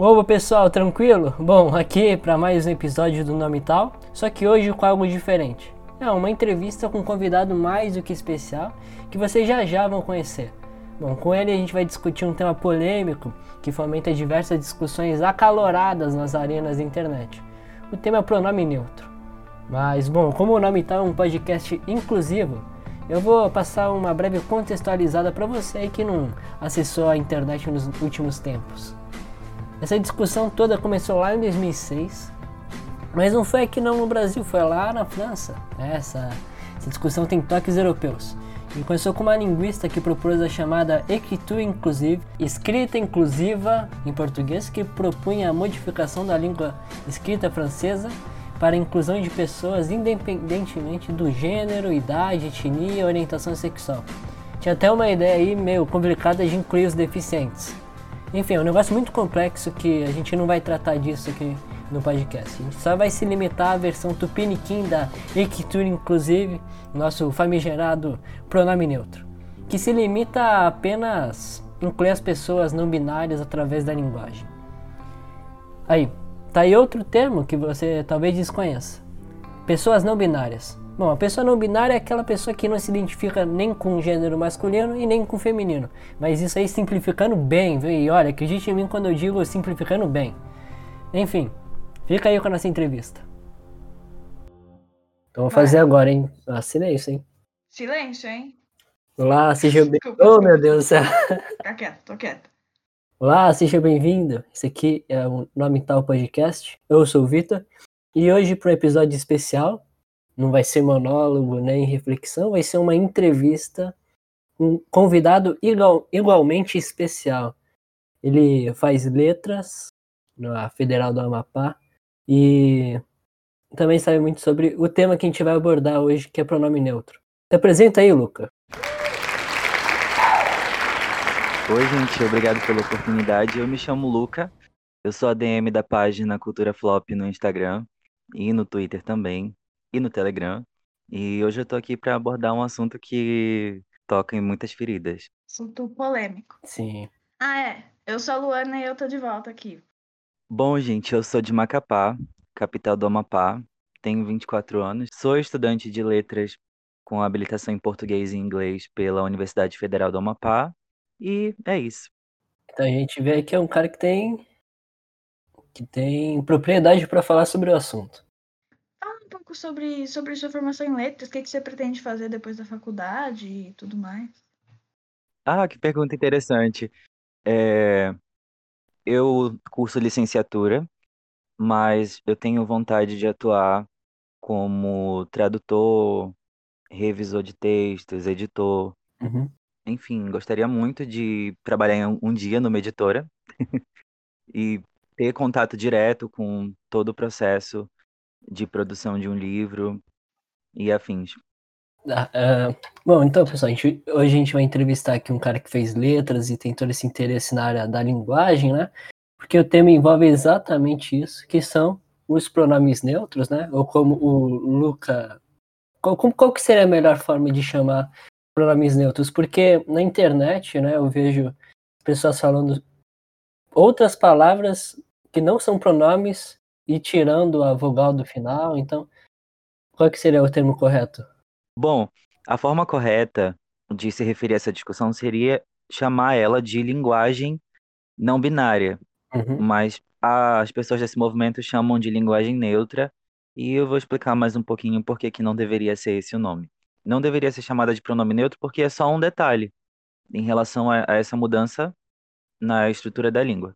Opa pessoal, tranquilo? Bom, aqui para mais um episódio do Nome Tal, só que hoje com algo diferente. É uma entrevista com um convidado mais do que especial que vocês já já vão conhecer. Bom, com ele a gente vai discutir um tema polêmico que fomenta diversas discussões acaloradas nas arenas da internet. O tema é o pronome neutro. Mas, bom, como o nome tal é um podcast inclusivo, eu vou passar uma breve contextualizada para você que não acessou a internet nos últimos tempos. Essa discussão toda começou lá em 2006, mas não foi aqui não no Brasil, foi lá na França. Essa, essa discussão tem toques europeus. E começou com uma linguista que propôs a chamada écriture inclusive, escrita inclusiva em português, que propunha a modificação da língua escrita francesa para a inclusão de pessoas independentemente do gênero, idade, etnia e orientação sexual. Tinha até uma ideia aí meio complicada de incluir os deficientes. Enfim, é um negócio muito complexo que a gente não vai tratar disso aqui no podcast. A gente só vai se limitar à versão tupiniquim da Equiture Inclusive, nosso famigerado pronome neutro, que se limita a apenas incluir as pessoas não binárias através da linguagem. Aí, Tá aí outro termo que você talvez desconheça. Pessoas não binárias. Bom, a pessoa não binária é aquela pessoa que não se identifica nem com o gênero masculino e nem com o feminino. Mas isso aí simplificando bem, viu? E olha, acredite em mim quando eu digo simplificando bem. Enfim, fica aí com a nossa entrevista. Então vou fazer agora, hein? Ah, silêncio, hein? Silêncio, hein? Olá, seja bem. Oh, meu Deus do céu. Tá quieto, tô quieto. Olá, seja bem-vindo. Esse aqui é o Nome Tal Podcast. Eu sou o Vitor e hoje para um episódio especial, não vai ser monólogo nem reflexão, vai ser uma entrevista com um convidado igual, igualmente especial. Ele faz letras na Federal do Amapá e também sabe muito sobre o tema que a gente vai abordar hoje, que é pronome neutro. Se apresenta aí, Luca. Oi, gente, obrigado pela oportunidade. Eu me chamo Luca, eu sou a DM da página Cultura Flop no Instagram e no Twitter também, e no Telegram. E hoje eu tô aqui para abordar um assunto que toca em muitas feridas. Assunto polêmico. Sim. Ah, é. Eu sou a Luana e eu tô de volta aqui. Bom, gente, eu sou de Macapá, capital do Amapá, tenho 24 anos, sou estudante de letras com habilitação em português e inglês pela Universidade Federal do Amapá e é isso. Então a gente vê que é um cara que tem que tem propriedade para falar sobre o assunto. Pouco sobre, sobre sua formação em letras, o que, que você pretende fazer depois da faculdade e tudo mais. Ah, que pergunta interessante. É, eu curso licenciatura, mas eu tenho vontade de atuar como tradutor, revisor de textos, editor. Uhum. Enfim, gostaria muito de trabalhar um dia numa editora e ter contato direto com todo o processo de produção de um livro e afins. Ah, uh, bom, então, pessoal, a gente, hoje a gente vai entrevistar aqui um cara que fez letras e tem todo esse interesse na área da linguagem, né? Porque o tema envolve exatamente isso, que são os pronomes neutros, né? Ou como o Luca... Qual, qual que seria a melhor forma de chamar pronomes neutros, porque na internet, né, eu vejo pessoas falando outras palavras que não são pronomes e tirando a vogal do final, então qual que seria o termo correto? Bom, a forma correta de se referir a essa discussão seria chamar ela de linguagem não binária, uhum. mas as pessoas desse movimento chamam de linguagem neutra e eu vou explicar mais um pouquinho por que não deveria ser esse o nome não deveria ser chamada de pronome neutro porque é só um detalhe em relação a, a essa mudança na estrutura da língua.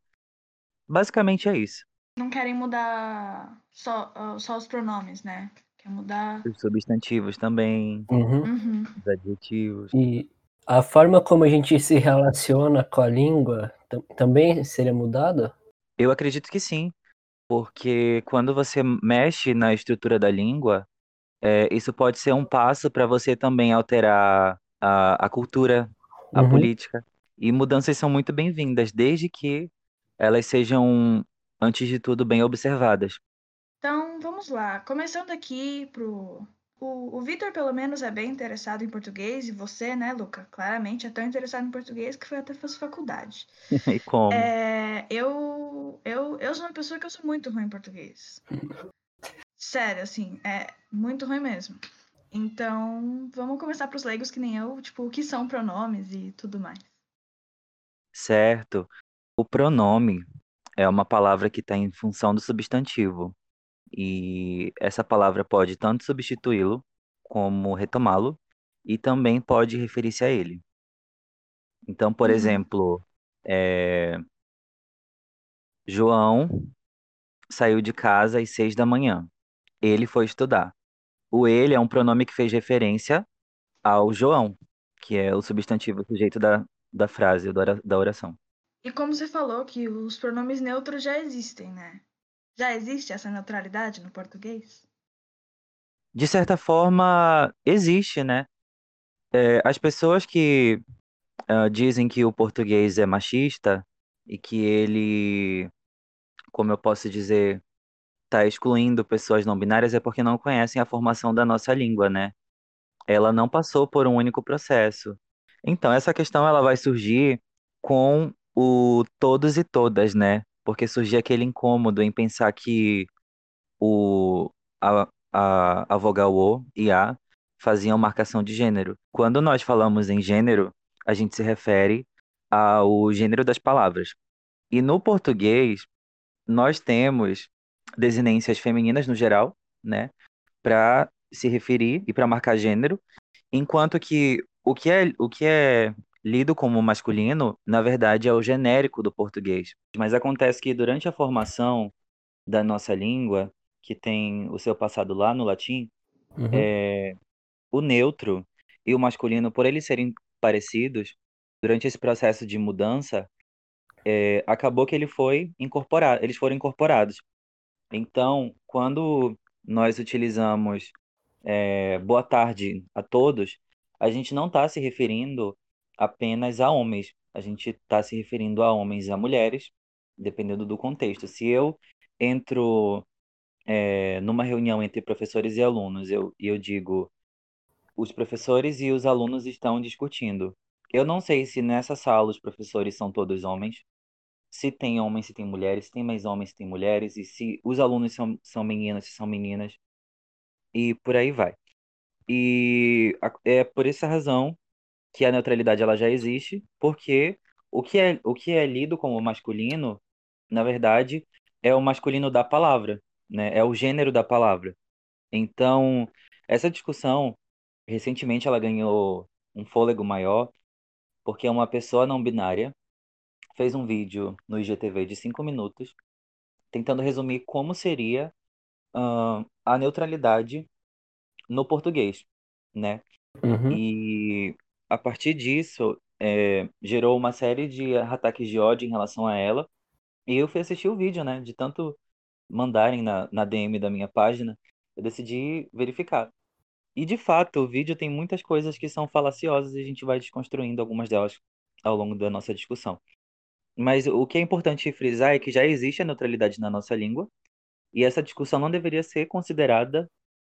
Basicamente é isso. Não querem mudar só, só os pronomes, né? Quer mudar. Os substantivos também, uhum. Uhum. os adjetivos. E a forma como a gente se relaciona com a língua também seria mudada? Eu acredito que sim, porque quando você mexe na estrutura da língua, é, isso pode ser um passo para você também alterar a, a cultura, a Uhum. política. E mudanças são muito bem-vindas, desde que elas sejam, antes de tudo, bem observadas. Então, vamos lá. Começando aqui pro. O, o Vitor, pelo menos, é bem interessado em português, e você, né, Luca? Claramente é tão interessado em português que foi até fazer faculdade. E como? É, eu, eu eu sou uma pessoa que eu sou muito ruim em português. Sério, assim, é muito ruim mesmo. Então, vamos começar para os leigos que nem eu, tipo, o que são pronomes e tudo mais. Certo. O pronome é uma palavra que está em função do substantivo. E essa palavra pode tanto substituí-lo como retomá-lo, e também pode referir-se a ele. Então, por Uhum. exemplo, é, João saiu de casa às seis da manhã. Ele foi estudar. O ele é um pronome que fez referência ao João, que é o substantivo sujeito da, da frase, da oração. E como você falou que os pronomes neutros já existem, né? Já existe essa neutralidade no português? De certa forma, existe, né? É, as pessoas que ah, dizem que o português é machista e que ele, como eu posso dizer, está excluindo pessoas não binárias é porque não conhecem a formação da nossa língua, né? Ela não passou por um único processo. Então, essa questão ela vai surgir com o todos e todas, né? Porque surgia aquele incômodo em pensar que o, a, a, a vogal O e A faziam marcação de gênero. Quando nós falamos em gênero, a gente se refere ao gênero das palavras. E no português, nós temos desinências femininas no geral, né? Para se referir e para marcar gênero, enquanto que o que é, o que é lido como masculino, na verdade, é o genérico do português. Mas acontece que durante a formação da nossa língua, que tem o seu passado lá no latim, Uhum. é, o neutro e o masculino, por eles serem parecidos, durante esse processo de mudança, é, acabou que ele foi incorporado, eles foram incorporados. Então, quando nós utilizamos é, boa tarde a todos, a gente não está se referindo apenas a homens, a gente está se referindo a homens e a mulheres, dependendo do contexto. Se eu entro é, numa reunião entre professores e alunos eu, e eu digo os professores e os alunos estão discutindo. Eu não sei se nessa sala os professores são todos homens, se tem homens, se tem mulheres, se tem mais homens, se tem mulheres, e se os alunos são, são meninas, se são meninas, e por aí vai. E é por essa razão que a neutralidade ela já existe, porque o que é, o que é lido como masculino, na verdade, é o masculino da palavra, né? É o gênero da palavra. Então, essa discussão, recentemente, ela ganhou um fôlego maior, porque uma pessoa não binária fez um vídeo no IGTV de cinco minutos, tentando resumir como seria ahn, a neutralidade no português, né? Uhum. E a partir disso, é, gerou uma série de ataques de ódio em relação a ela. E eu fui assistir o vídeo, né? De tanto mandarem na, na DM da minha página, eu decidi verificar. E de fato, o vídeo tem muitas coisas que são falaciosas e a gente vai desconstruindo algumas delas ao longo da nossa discussão. Mas o que é importante frisar é que já existe a neutralidade na nossa língua e essa discussão não deveria ser considerada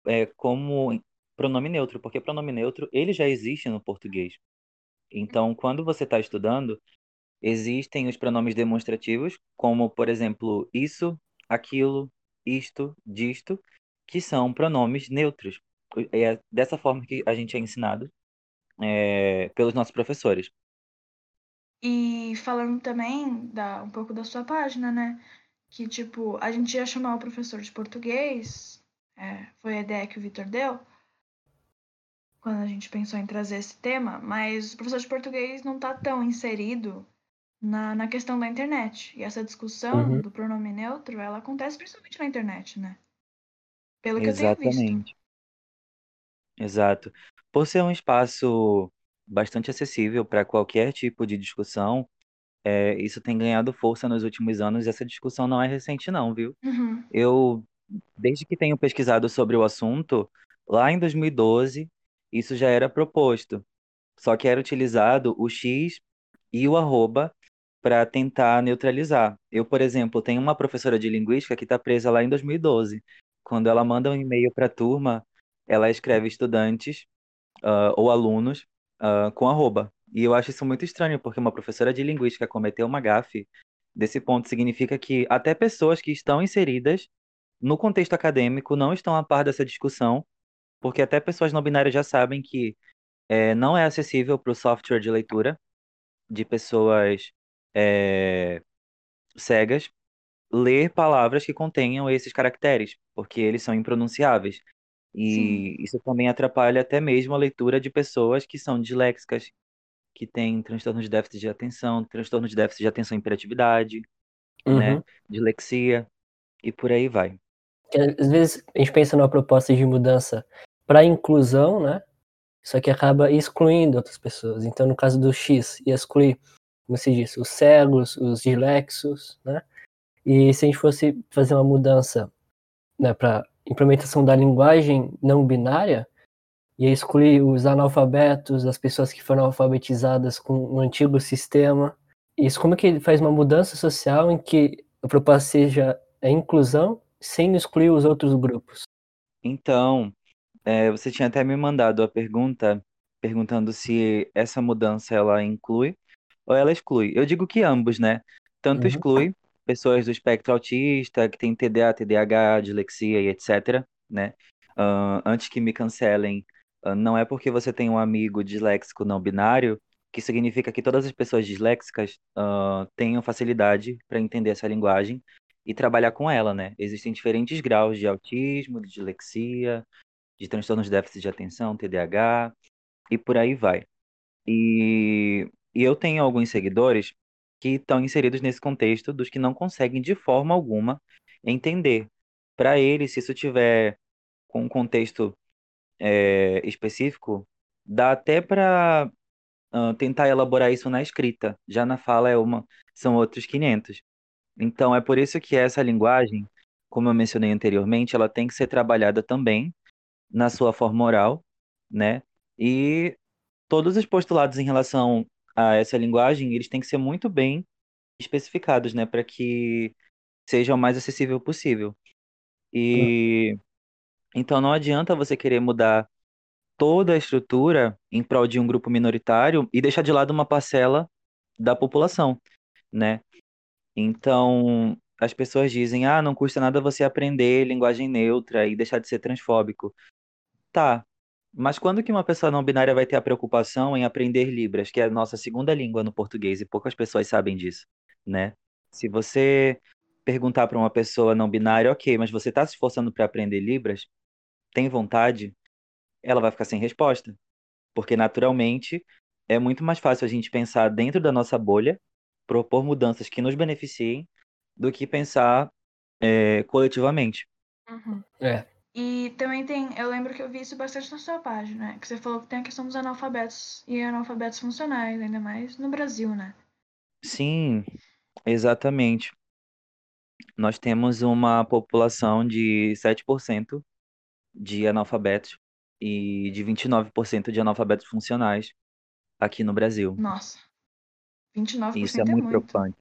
é, como pronome neutro, porque pronome neutro ele já existe no português. Então, quando você está estudando, existem os pronomes demonstrativos, como, por exemplo, isso, aquilo, isto, disto, que são pronomes neutros. É dessa forma que a gente é ensinado é, pelos nossos professores. E falando também da, um pouco da sua página, né? Que, tipo, a gente ia chamar o professor de português, é, foi a ideia que o Vitor deu, quando a gente pensou em trazer esse tema, mas o professor de português não tá tão inserido na, na questão da internet. E essa discussão Uhum. do pronome neutro, ela acontece principalmente na internet, né? Pelo que eu tenho visto. Exatamente. Exato. Por ser um espaço bastante acessível para qualquer tipo de discussão, é, isso tem ganhado força nos últimos anos e essa discussão não é recente, não, viu? Uhum. Eu, desde que tenho pesquisado sobre o assunto, lá em 2012, isso já era proposto. Só que era utilizado o X e o arroba para tentar neutralizar. Eu, por exemplo, tenho uma professora de linguística que está presa lá em 2012. Quando ela manda um e-mail para a turma, ela escreve estudantes ah, ou alunos ah, com arroba. E eu acho isso muito estranho, porque uma professora de linguística cometeu uma gafe desse ponto significa que até pessoas que estão inseridas no contexto acadêmico não estão a par dessa discussão, porque até pessoas não binárias já sabem que é, não é acessível para o software de leitura de pessoas é, cegas ler palavras que contenham esses caracteres, porque eles são impronunciáveis. E Sim. isso também atrapalha até mesmo a leitura de pessoas que são disléxicas, que têm transtorno de déficit de atenção, transtorno de déficit de atenção e hiperatividade, né? Uhum. Dislexia e por aí vai. Às vezes a gente pensa numa proposta de mudança para inclusão, né? Só que acaba excluindo outras pessoas. Então, no caso do X, ia excluir, como se diz, os cegos, os dilexos, né? E se a gente fosse fazer uma mudança né, para implementação da linguagem não binária, ia excluir os analfabetos, as pessoas que foram alfabetizadas com o antigo sistema. Isso como que faz uma mudança social em que a proposta seja a inclusão sem excluir os outros grupos? Então, é, você tinha até me mandado a pergunta perguntando se essa mudança ela inclui ou ela exclui. Eu digo que ambos, né? Tanto Uhum. exclui pessoas do espectro autista, que tem TDA, TDAH, dislexia e etc, né? Ah, antes que me cancelem, ah, não é porque você tem um amigo disléxico não binário que significa que todas as pessoas disléxicas ah, tenham facilidade para entender essa linguagem e trabalhar com ela, né? Existem diferentes graus de autismo, de dislexia, de transtornos de déficit de atenção, TDAH e por aí vai. E, e eu tenho alguns seguidores que estão inseridos nesse contexto dos que não conseguem de forma alguma entender. Para eles, se isso tiver com um contexto é, específico, dá até para tentar elaborar isso na escrita. Já na fala é uma, são outros 500. Então é por isso que essa linguagem, como eu mencionei anteriormente, ela tem que ser trabalhada também na sua forma oral, né? E todos os postulados em relação a essa linguagem, eles têm que ser muito bem especificados, né, para que seja o mais acessível possível. E então não adianta você querer mudar toda a estrutura em prol de um grupo minoritário e deixar de lado uma parcela da população, né? Então, as pessoas dizem: "Ah, não custa nada você aprender linguagem neutra e deixar de ser transfóbico". Tá, mas quando que uma pessoa não binária vai ter a preocupação em aprender Libras, que é a nossa segunda língua no português, e poucas pessoas sabem disso, né? Se você perguntar para uma pessoa não binária, ok, mas você está se esforçando para aprender Libras? Tem vontade? Ela vai ficar sem resposta. Porque, naturalmente, é muito mais fácil a gente pensar dentro da nossa bolha, propor mudanças que nos beneficiem, do que pensar é, coletivamente. Uhum. É. E também tem, eu lembro que eu vi isso bastante na sua página, né? Que você falou que tem a questão dos analfabetos e analfabetos funcionais, ainda mais no Brasil, né? Sim, exatamente. Nós temos uma população de 7% de analfabetos e de 29% de analfabetos funcionais aqui no Brasil. Nossa, 29% Isso é é muito muito. preocupante.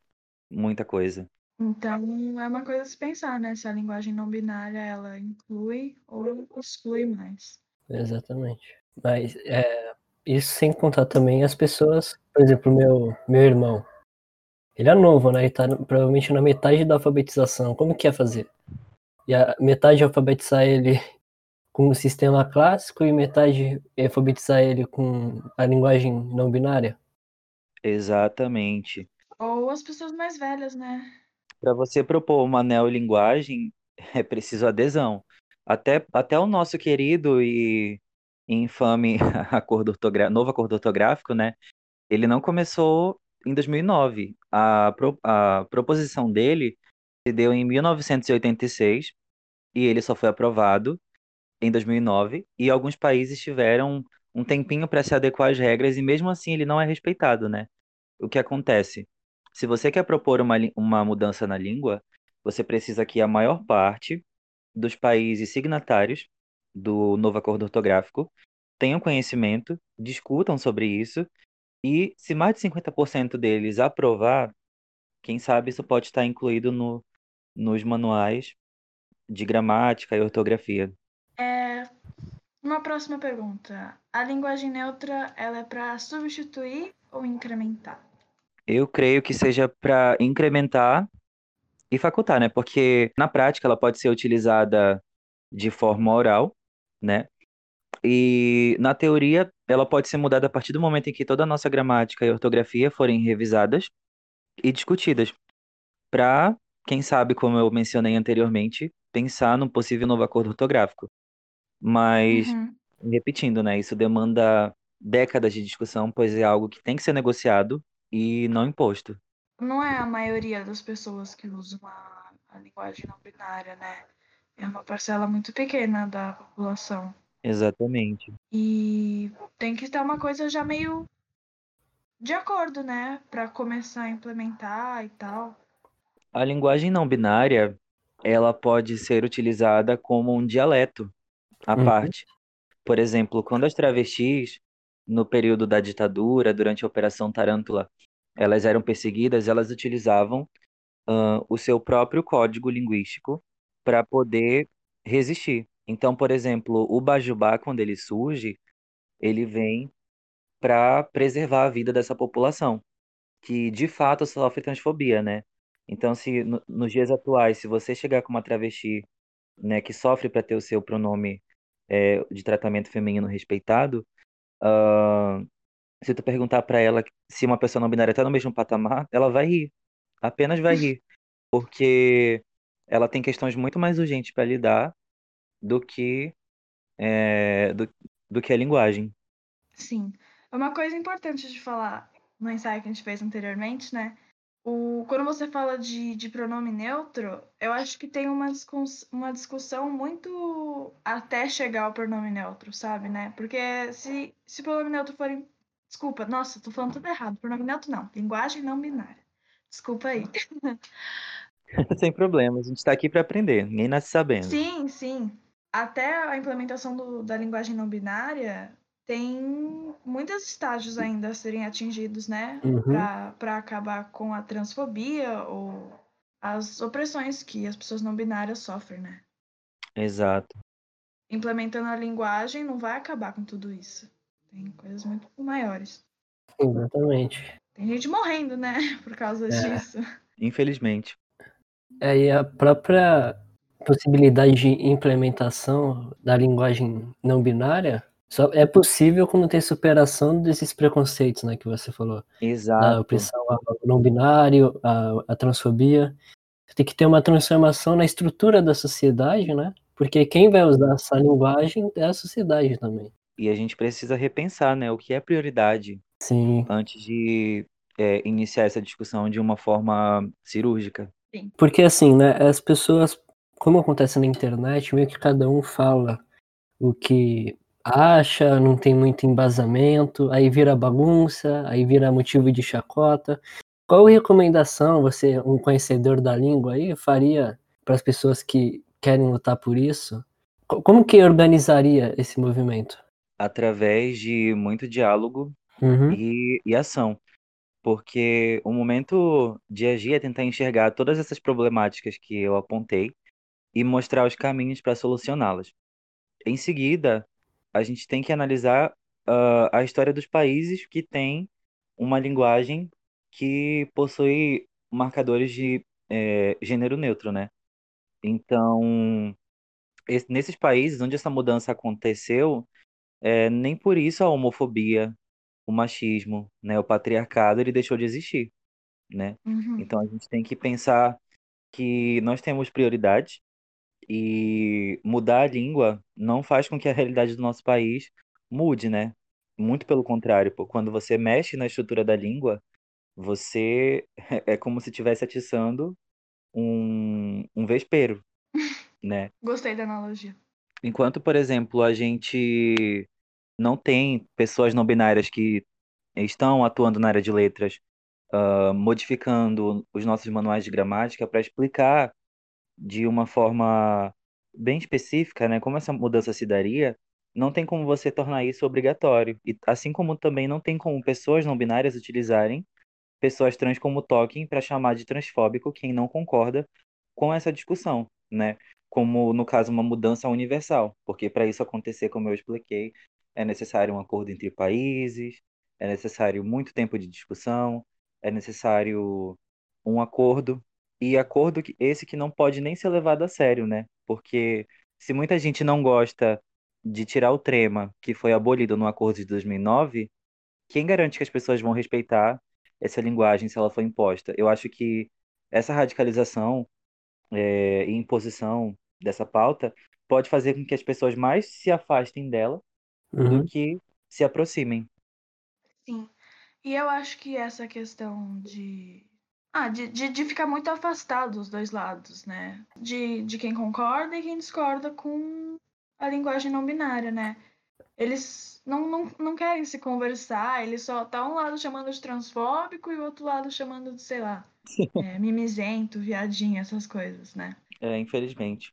Muita coisa. Então, é uma coisa a se pensar, né? Se a linguagem não binária, ela inclui ou exclui mais. Exatamente. Mas é, isso sem contar também as pessoas, por exemplo, meu, meu irmão. Ele é novo, né? Ele tá provavelmente na metade da alfabetização. Como que é fazer? E a metade alfabetizar ele com o sistema clássico e metade alfabetizar ele com a linguagem não binária? Exatamente. Ou as pessoas mais velhas, né? Para você propor uma neolinguagem, é preciso adesão. Até, até o nosso querido e infame acordo novo acordo ortográfico, né? Ele não começou em 2009. A, pro- a proposição dele se deu em 1986 e ele só foi aprovado em 2009 e alguns países tiveram um tempinho para se adequar às regras e mesmo assim ele não é respeitado, né? O que acontece? Se você quer propor uma, uma mudança na língua, você precisa que a maior parte dos países signatários do novo acordo ortográfico tenham conhecimento, discutam sobre isso e se mais de 50% deles aprovar, quem sabe isso pode estar incluído no, nos manuais de gramática e ortografia. É, uma próxima pergunta. A linguagem neutra, ela é para substituir ou incrementar? Eu creio que seja para incrementar e facultar, né? Porque na prática ela pode ser utilizada de forma oral, né? E na teoria ela pode ser mudada a partir do momento em que toda a nossa gramática e ortografia forem revisadas e discutidas, para, quem sabe, como eu mencionei anteriormente, pensar num possível novo acordo ortográfico. Mas, Uhum. repetindo, né? Isso demanda décadas de discussão, pois é algo que tem que ser negociado e não imposto. Não é a maioria das pessoas que usam a, a linguagem não binária, né? É uma parcela muito pequena da população. Exatamente. E tem que ter uma coisa já meio de acordo, né? Para começar a implementar e tal. A linguagem não binária, ela pode ser utilizada como um dialeto à Uhum. parte. Por exemplo, quando as travestis, no período da ditadura, durante a Operação Tarântula, elas eram perseguidas, elas utilizavam ah, o seu próprio código linguístico para poder resistir. Então, por exemplo, o Bajubá, quando ele surge, ele vem para preservar a vida dessa população, que de fato sofre transfobia, né? Então, se no- nos dias atuais, se você chegar com uma travesti, né, que sofre para ter o seu pronome é, de tratamento feminino respeitado, ah, se tu perguntar para ela se uma pessoa não binária está no mesmo patamar, ela vai rir, apenas vai rir, porque ela tem questões muito mais urgentes para lidar do que é, do, do que a linguagem. Sim. Uma coisa importante de falar no ensaio que a gente fez anteriormente, né? O, quando você fala de, de pronome neutro, eu acho que tem uma, discuss, uma discussão muito até chegar ao pronome neutro, sabe, né? Porque se, se o pronome neutro for. em- Desculpa, nossa, tô falando tudo errado. Pronome neutro não. Linguagem não binária. Desculpa aí. Sem problema, a gente está aqui para aprender, ninguém nasce sabendo. Sim, sim. Até a implementação do- da linguagem não binária tem muitos estágios ainda a serem atingidos, né? Uhum. Para acabar com a transfobia ou as opressões que as pessoas não binárias sofrem, né? Exato. Implementando a linguagem não vai acabar com tudo isso. Tem coisas muito maiores. Exatamente. Tem gente morrendo, né? Por causa É. disso. Infelizmente. É, e a própria possibilidade de implementação da linguagem não binária só é possível quando tem superação desses preconceitos, né, que você falou. Exato. opressão ao não binário, a, a transfobia. Tem que ter uma transformação na estrutura da sociedade, né? Porque quem vai usar essa linguagem é a sociedade também. E a gente precisa repensar, né, o que é prioridade Sim. antes de é, iniciar essa discussão de uma forma cirúrgica. Porque assim, né, as pessoas, como acontece na internet, meio que cada um fala o que acha, não tem muito embasamento, aí vira bagunça, aí vira motivo de chacota. Qual recomendação você, um conhecedor da língua aí, faria para as pessoas que querem lutar por isso? Co- Como que organizaria esse movimento? Através de muito diálogo Uhum. e, e ação. Porque o momento de agir é tentar enxergar todas essas problemáticas que eu apontei e mostrar os caminhos para solucioná-las. Em seguida, a gente tem que analisar ah, a história dos países que têm uma linguagem que possui marcadores de eh, gênero neutro, né? Então, es- nesses países onde essa mudança aconteceu, eh, nem por isso a homofobia, o machismo, né, o patriarcado, ele deixou de existir, né? Uhum. Então a gente tem que pensar que nós temos prioridades e mudar a língua não faz com que a realidade do nosso país mude, né? Muito pelo contrário, pô. Quando você mexe na estrutura da língua, você é como se estivesse atiçando um, um vespeiro, né? Gostei da analogia. Enquanto, por exemplo, a gente não tem pessoas não binárias que estão atuando na área de letras, ah, modificando os nossos manuais de gramática para explicar de uma forma bem específica, né, como essa mudança se daria, não tem como você tornar isso obrigatório. E assim como também não tem como pessoas não binárias utilizarem pessoas trans como token para chamar de transfóbico quem não concorda com essa discussão, né? Como no caso uma mudança universal, porque para isso acontecer, como eu expliquei, é necessário um acordo entre países, é necessário muito tempo de discussão, é necessário um acordo, e acordo que- esse que não pode nem ser levado a sério, né? Porque se muita gente não gosta de tirar o trema, que foi abolido no acordo de 2009, quem garante que as pessoas vão respeitar essa linguagem se ela for imposta? Eu acho que essa radicalização é, e imposição dessa pauta pode fazer com que as pessoas mais se afastem dela do Uhum. que se aproximem. Sim. E eu acho que essa questão de. Ah, de, de, de ficar muito afastado dos dois lados, né? De, de quem concorda e quem discorda com a linguagem não binária, né? Eles não, não, não querem se conversar, eles só tá um lado chamando de transfóbico e o outro lado chamando de, sei lá, é, mimizento, viadinho, essas coisas, né? É, infelizmente.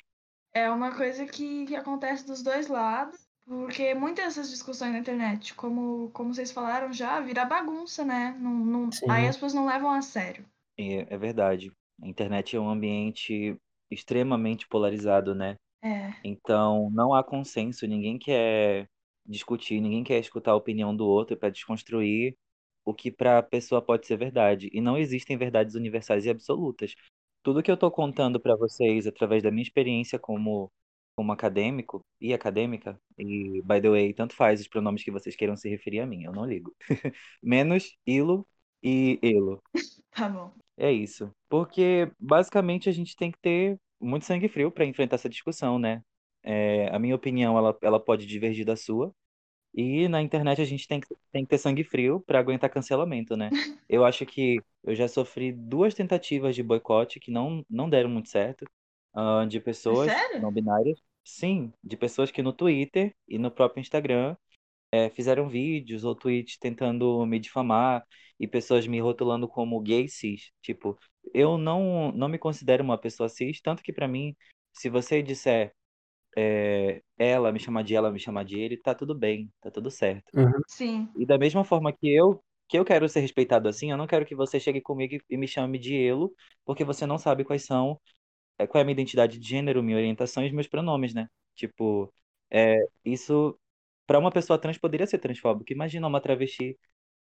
É uma coisa que, que acontece dos dois lados, porque muitas dessas discussões na internet, como, como vocês falaram já, vira bagunça, né? Não, não, Sim. aí as pessoas não levam a sério. É, é verdade. A internet é um ambiente extremamente polarizado, né? É, Então, não há consenso, ninguém quer discutir, ninguém quer escutar a opinião do outro para desconstruir o que para a pessoa pode ser verdade. E não existem verdades universais e absolutas. Tudo que eu estou contando para vocês através da minha experiência como, como acadêmico e acadêmica, e, by the way, tanto faz os pronomes que vocês queiram se referir a mim, eu não ligo. Menos ilo e elo. tá bom. É isso. Porque basicamente a gente tem que ter muito sangue frio para enfrentar essa discussão, né? É, a minha opinião ela, ela pode divergir da sua. E na internet a gente tem que, tem que ter sangue frio para aguentar cancelamento, né? Eu acho que eu já sofri duas tentativas de boicote que não, não deram muito certo, ah, de pessoas sério? não binárias. Sim, de pessoas que no Twitter e no próprio Instagram é, fizeram vídeos ou tweets tentando me difamar e pessoas me rotulando como gay cis. Tipo, eu não, não me considero uma pessoa cis, tanto que pra mim, se você disser é, ela, me chamar de ela, me chamar de ele, tá tudo bem, tá tudo certo. Uhum. Sim. E da mesma forma que eu que eu quero ser respeitado assim, eu não quero que você chegue comigo e- e me chame de elo, porque você não sabe quais são, é, qual é a minha identidade de gênero, minha orientação e os meus pronomes, né? Tipo, é, isso para uma pessoa trans poderia ser transfóbico. Imagina uma travesti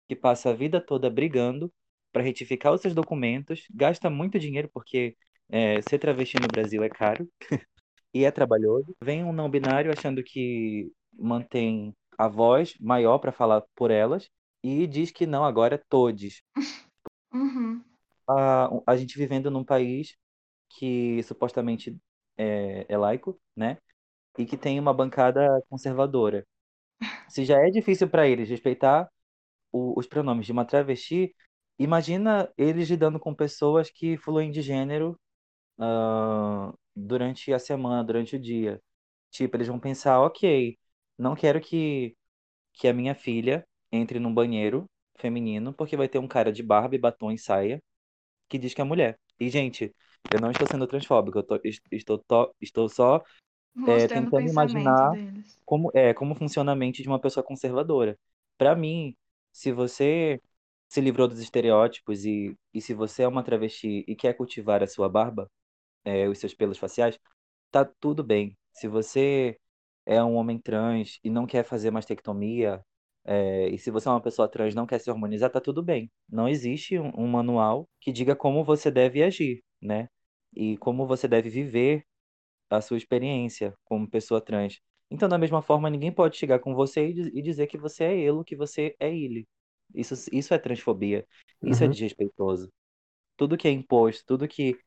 que passa a vida toda brigando para retificar os seus documentos, gasta muito dinheiro porque é, ser travesti no Brasil é caro e é trabalhoso. Vem um não binário achando que mantém a voz maior para falar por elas e diz que não, agora é todes. Uhum. A, a gente vivendo num país que supostamente é, é laico, né? E que tem uma bancada conservadora. Se já é difícil para eles respeitar o- os pronomes de uma travesti, imagina eles lidando com pessoas que fluem de gênero ah, durante a semana, durante o dia. Tipo, eles vão pensar, ok, não quero que, que a minha filha entre num banheiro feminino, porque vai ter um cara de barba e batom e saia que diz que é mulher. E, gente, eu não estou sendo transfóbico, eu tô- est- estou, to- estou só O tentando imaginar deles. como é, como funciona a mente de uma pessoa conservadora. Para mim, se você se livrou dos estereótipos e, e se você é uma travesti e quer cultivar a sua barba, é, os seus pelos faciais, tá tudo bem. Se você é um homem trans e não quer fazer mastectomia, é, e se você é uma pessoa trans e não quer se hormonizar, tá tudo bem. Não existe um, um manual que diga como você deve agir, né? E como você deve viver a sua experiência como pessoa trans. Então, da mesma forma, ninguém pode chegar com você e, diz- dizer que você é ele, que você é ele. Isso, isso é transfobia. Isso é Uhum. desrespeitoso. Tudo que é imposto, tudo que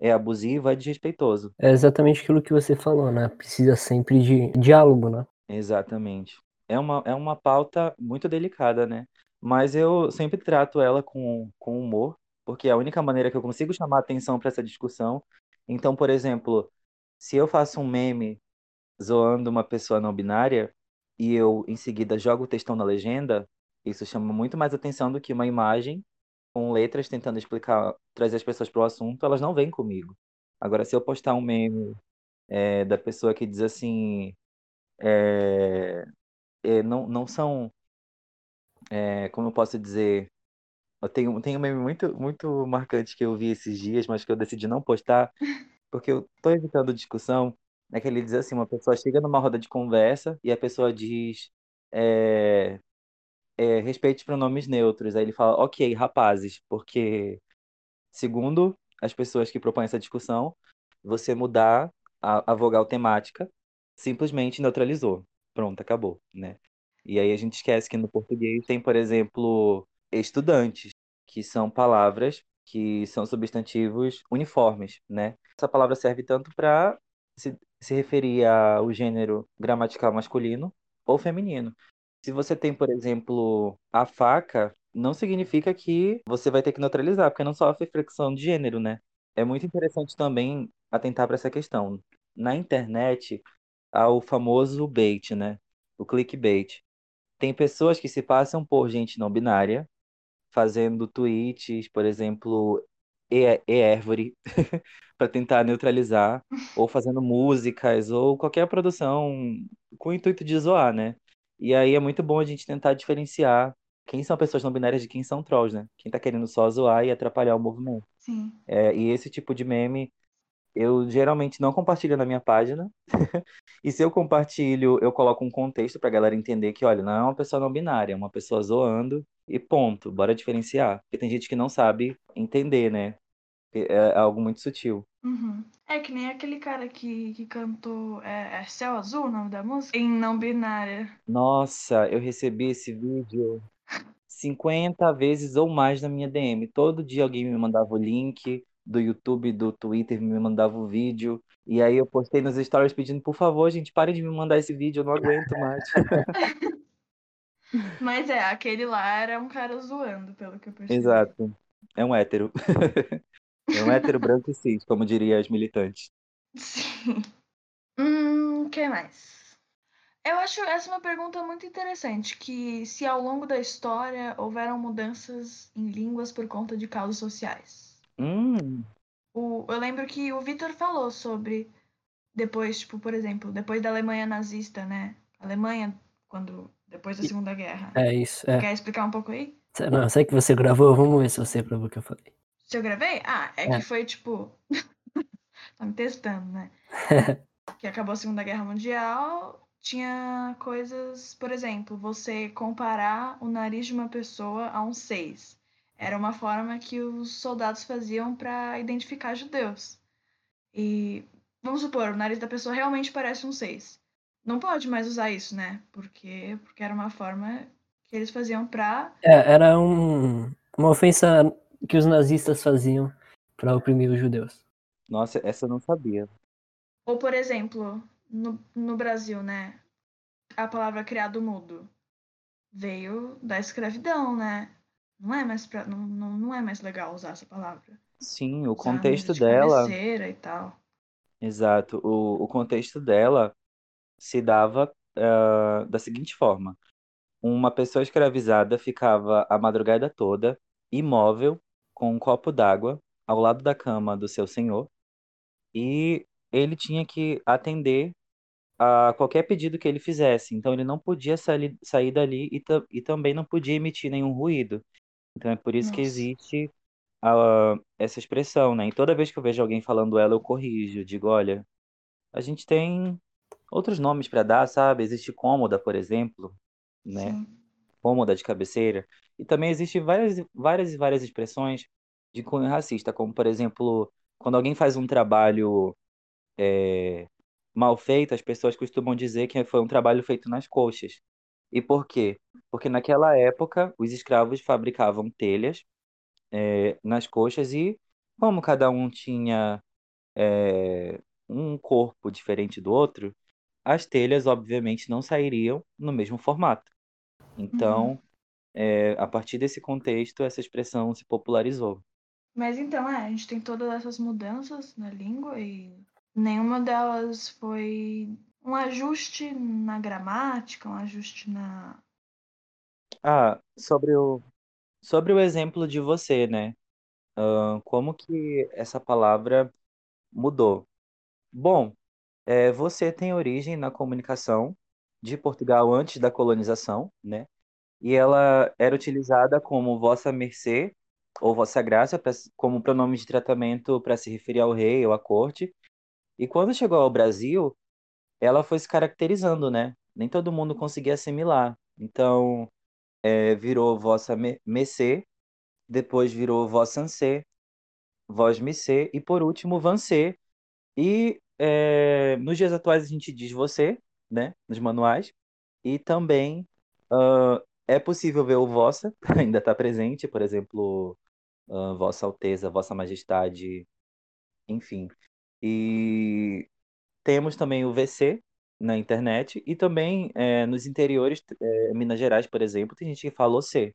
é abusivo é desrespeitoso. É exatamente aquilo que você falou, né? Precisa sempre de diálogo, né? Exatamente. É uma, é uma pauta muito delicada, né? Mas eu sempre trato ela com, com humor, porque é a única maneira que eu consigo chamar atenção para essa discussão. Então, por exemplo, se eu faço um meme zoando uma pessoa não binária e eu em seguida jogo o textão na legenda, isso chama muito mais atenção do que uma imagem com letras tentando explicar, trazer as pessoas para o assunto, elas não vêm comigo. Agora, se eu postar um meme é, da pessoa que diz assim, é, é, não, não são, é, como eu posso dizer, eu tenho, tenho um meme muito, muito marcante que eu vi esses dias, mas que eu decidi não postar, porque eu tô evitando discussão, é que ele diz assim, uma pessoa chega numa roda de conversa e a pessoa diz, é, é, respeite pronomes neutros. Aí ele fala, ok, rapazes, porque segundo as pessoas que propõem essa discussão, você mudar a, a vogal temática simplesmente neutralizou. Pronto, acabou, né? E aí a gente esquece que no português tem, por exemplo, estudantes, que são palavras que são substantivos uniformes, né? Essa palavra serve tanto para se, se referir ao gênero gramatical masculino ou feminino. Se você tem, por exemplo, a faca, não significa que você vai ter que neutralizar, porque não sofre flexão de gênero, né? É muito interessante também atentar para essa questão. Na internet, há o famoso bait, né? O clickbait. Tem pessoas que se passam por gente não binária, fazendo tweets, por exemplo, e-árvore, para tentar neutralizar, ou fazendo músicas, ou qualquer produção com o intuito de zoar, né? E aí é muito bom a gente tentar diferenciar quem são pessoas não binárias de quem são trolls, né? Quem tá querendo só zoar e atrapalhar o movimento. Sim. É, e esse tipo de meme eu geralmente não compartilho na minha página. e se eu compartilho, eu coloco um contexto pra galera entender que, olha, não é uma pessoa não binária, é uma pessoa zoando e ponto. Bora diferenciar. Porque tem gente que não sabe entender, né? É algo muito sutil. Uhum. É que nem aquele cara que, que cantou é, é Céu Azul, o nome da música? Em não binária. Nossa, eu recebi esse vídeo 50 vezes ou mais na minha DM. Todo dia alguém me mandava o link do YouTube, do Twitter, me mandava o vídeo. E aí eu postei nos stories pedindo, por favor, gente, pare de me mandar esse vídeo, eu não aguento mais. Mas é, aquele lá era um cara zoando, pelo que eu percebi. Exato. É um hétero. É um hétero branco e cis, como diriam as militantes. Sim. Hum, que mais? Eu acho essa uma pergunta muito interessante, que se ao longo da história houveram mudanças em línguas por conta de causas sociais. Hum, O, eu lembro que o Vitor falou sobre depois, tipo, por exemplo, depois da Alemanha nazista, né? Alemanha, quando depois da Segunda Guerra. É isso, é. Quer explicar um pouco aí? Não, sei que você gravou, vamos ver se você gravou o que eu falei. Se eu gravei? Ah, é, É. que foi tipo. tá me testando, né? que acabou a Segunda Guerra Mundial, tinha coisas, por exemplo, você comparar o nariz de uma pessoa a um seis. Era uma forma que os soldados faziam para identificar judeus. E vamos supor, o nariz da pessoa realmente parece um seis. Não pode mais usar isso, né? Porque, porque era uma forma que eles faziam pra. É, era um, uma ofensa que os nazistas faziam para oprimir os judeus. nossa, essa eu não sabia. Ou, por exemplo, no, no Brasil, né? A palavra criado mudo veio da escravidão, né? Não é mais, pra, não, não, não é mais legal usar essa palavra. Sim, o Usar contexto de dela. cabeceira e tal. Exato. O, o contexto dela se dava ah, da seguinte forma: uma pessoa escravizada ficava a madrugada toda imóvel com um copo d'água ao lado da cama do seu senhor e ele tinha que atender a qualquer pedido que ele fizesse. Então ele não podia sair, sair dali e, e também não podia emitir nenhum ruído. Então é por isso que Nossa. existe a- essa expressão, né? E toda vez que eu vejo alguém falando ela, eu corrijo, digo, olha, a gente tem outros nomes para dar, sabe? Existe cômoda, por exemplo, né? Sim. Cômoda de cabeceira. E também existe várias, várias e várias expressões de cunho racista, como, por exemplo, quando alguém faz um trabalho é, mal feito, as pessoas costumam dizer que foi um trabalho feito nas coxas. E por quê? Porque naquela época os escravos fabricavam telhas é, nas coxas e como cada um tinha é, um corpo diferente do outro, as telhas obviamente não sairiam no mesmo formato. Então, é, a partir desse contexto, essa expressão se popularizou. Mas então, é, a gente tem todas essas mudanças na língua e nenhuma delas foi um ajuste na gramática, um ajuste na. Ah, sobre o, sobre o exemplo de você, né? Ah, como que essa palavra mudou? Bom, é, você tem origem na comunicação de Portugal antes da colonização, né? E ela era utilizada como vossa mercê ou vossa graça, pra- como pronome de tratamento para se referir ao rei ou à corte. E quando chegou ao Brasil, ela foi se caracterizando, né? Nem todo mundo conseguia assimilar. Então, é, virou vossa mercê, depois virou vossa ansê, vós missê e por último vancê. E é, nos dias atuais a gente diz você, né, nos manuais, e também uh, é possível ver o vossa, ainda está presente, por exemplo, uh, Vossa Alteza, Vossa Majestade, enfim. E temos também o VC na internet e também é, nos interiores, é, Minas Gerais, por exemplo, tem gente que fala C,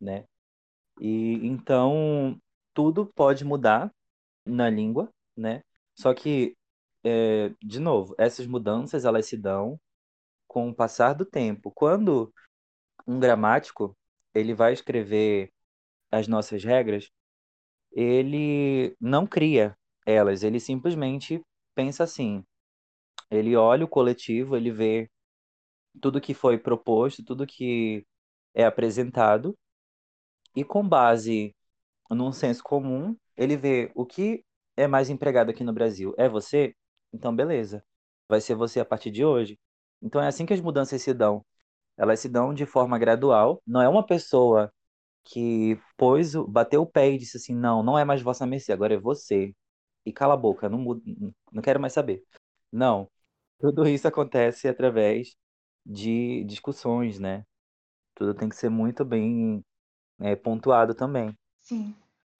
né? E então tudo pode mudar na língua, né? Só que, é, de novo, essas mudanças elas se dão com o passar do tempo. Quando um gramático ele vai escrever as nossas regras, ele não cria elas, ele simplesmente pensa assim. Ele olha o coletivo, ele vê tudo que foi proposto, tudo que é apresentado, e com base num senso comum, ele vê o que é mais empregado aqui no Brasil. É você? Então, beleza. Vai ser você a partir de hoje. Então, é assim que as mudanças se dão. Elas se dão de forma gradual. Não é uma pessoa que pôs, bateu o pé e disse assim: não, não é mais vossa mercê, agora é você. E cala a boca, não, não quero mais saber. Não. Tudo isso acontece através de discussões, né? Tudo tem que ser muito bem é, pontuado também. Sim.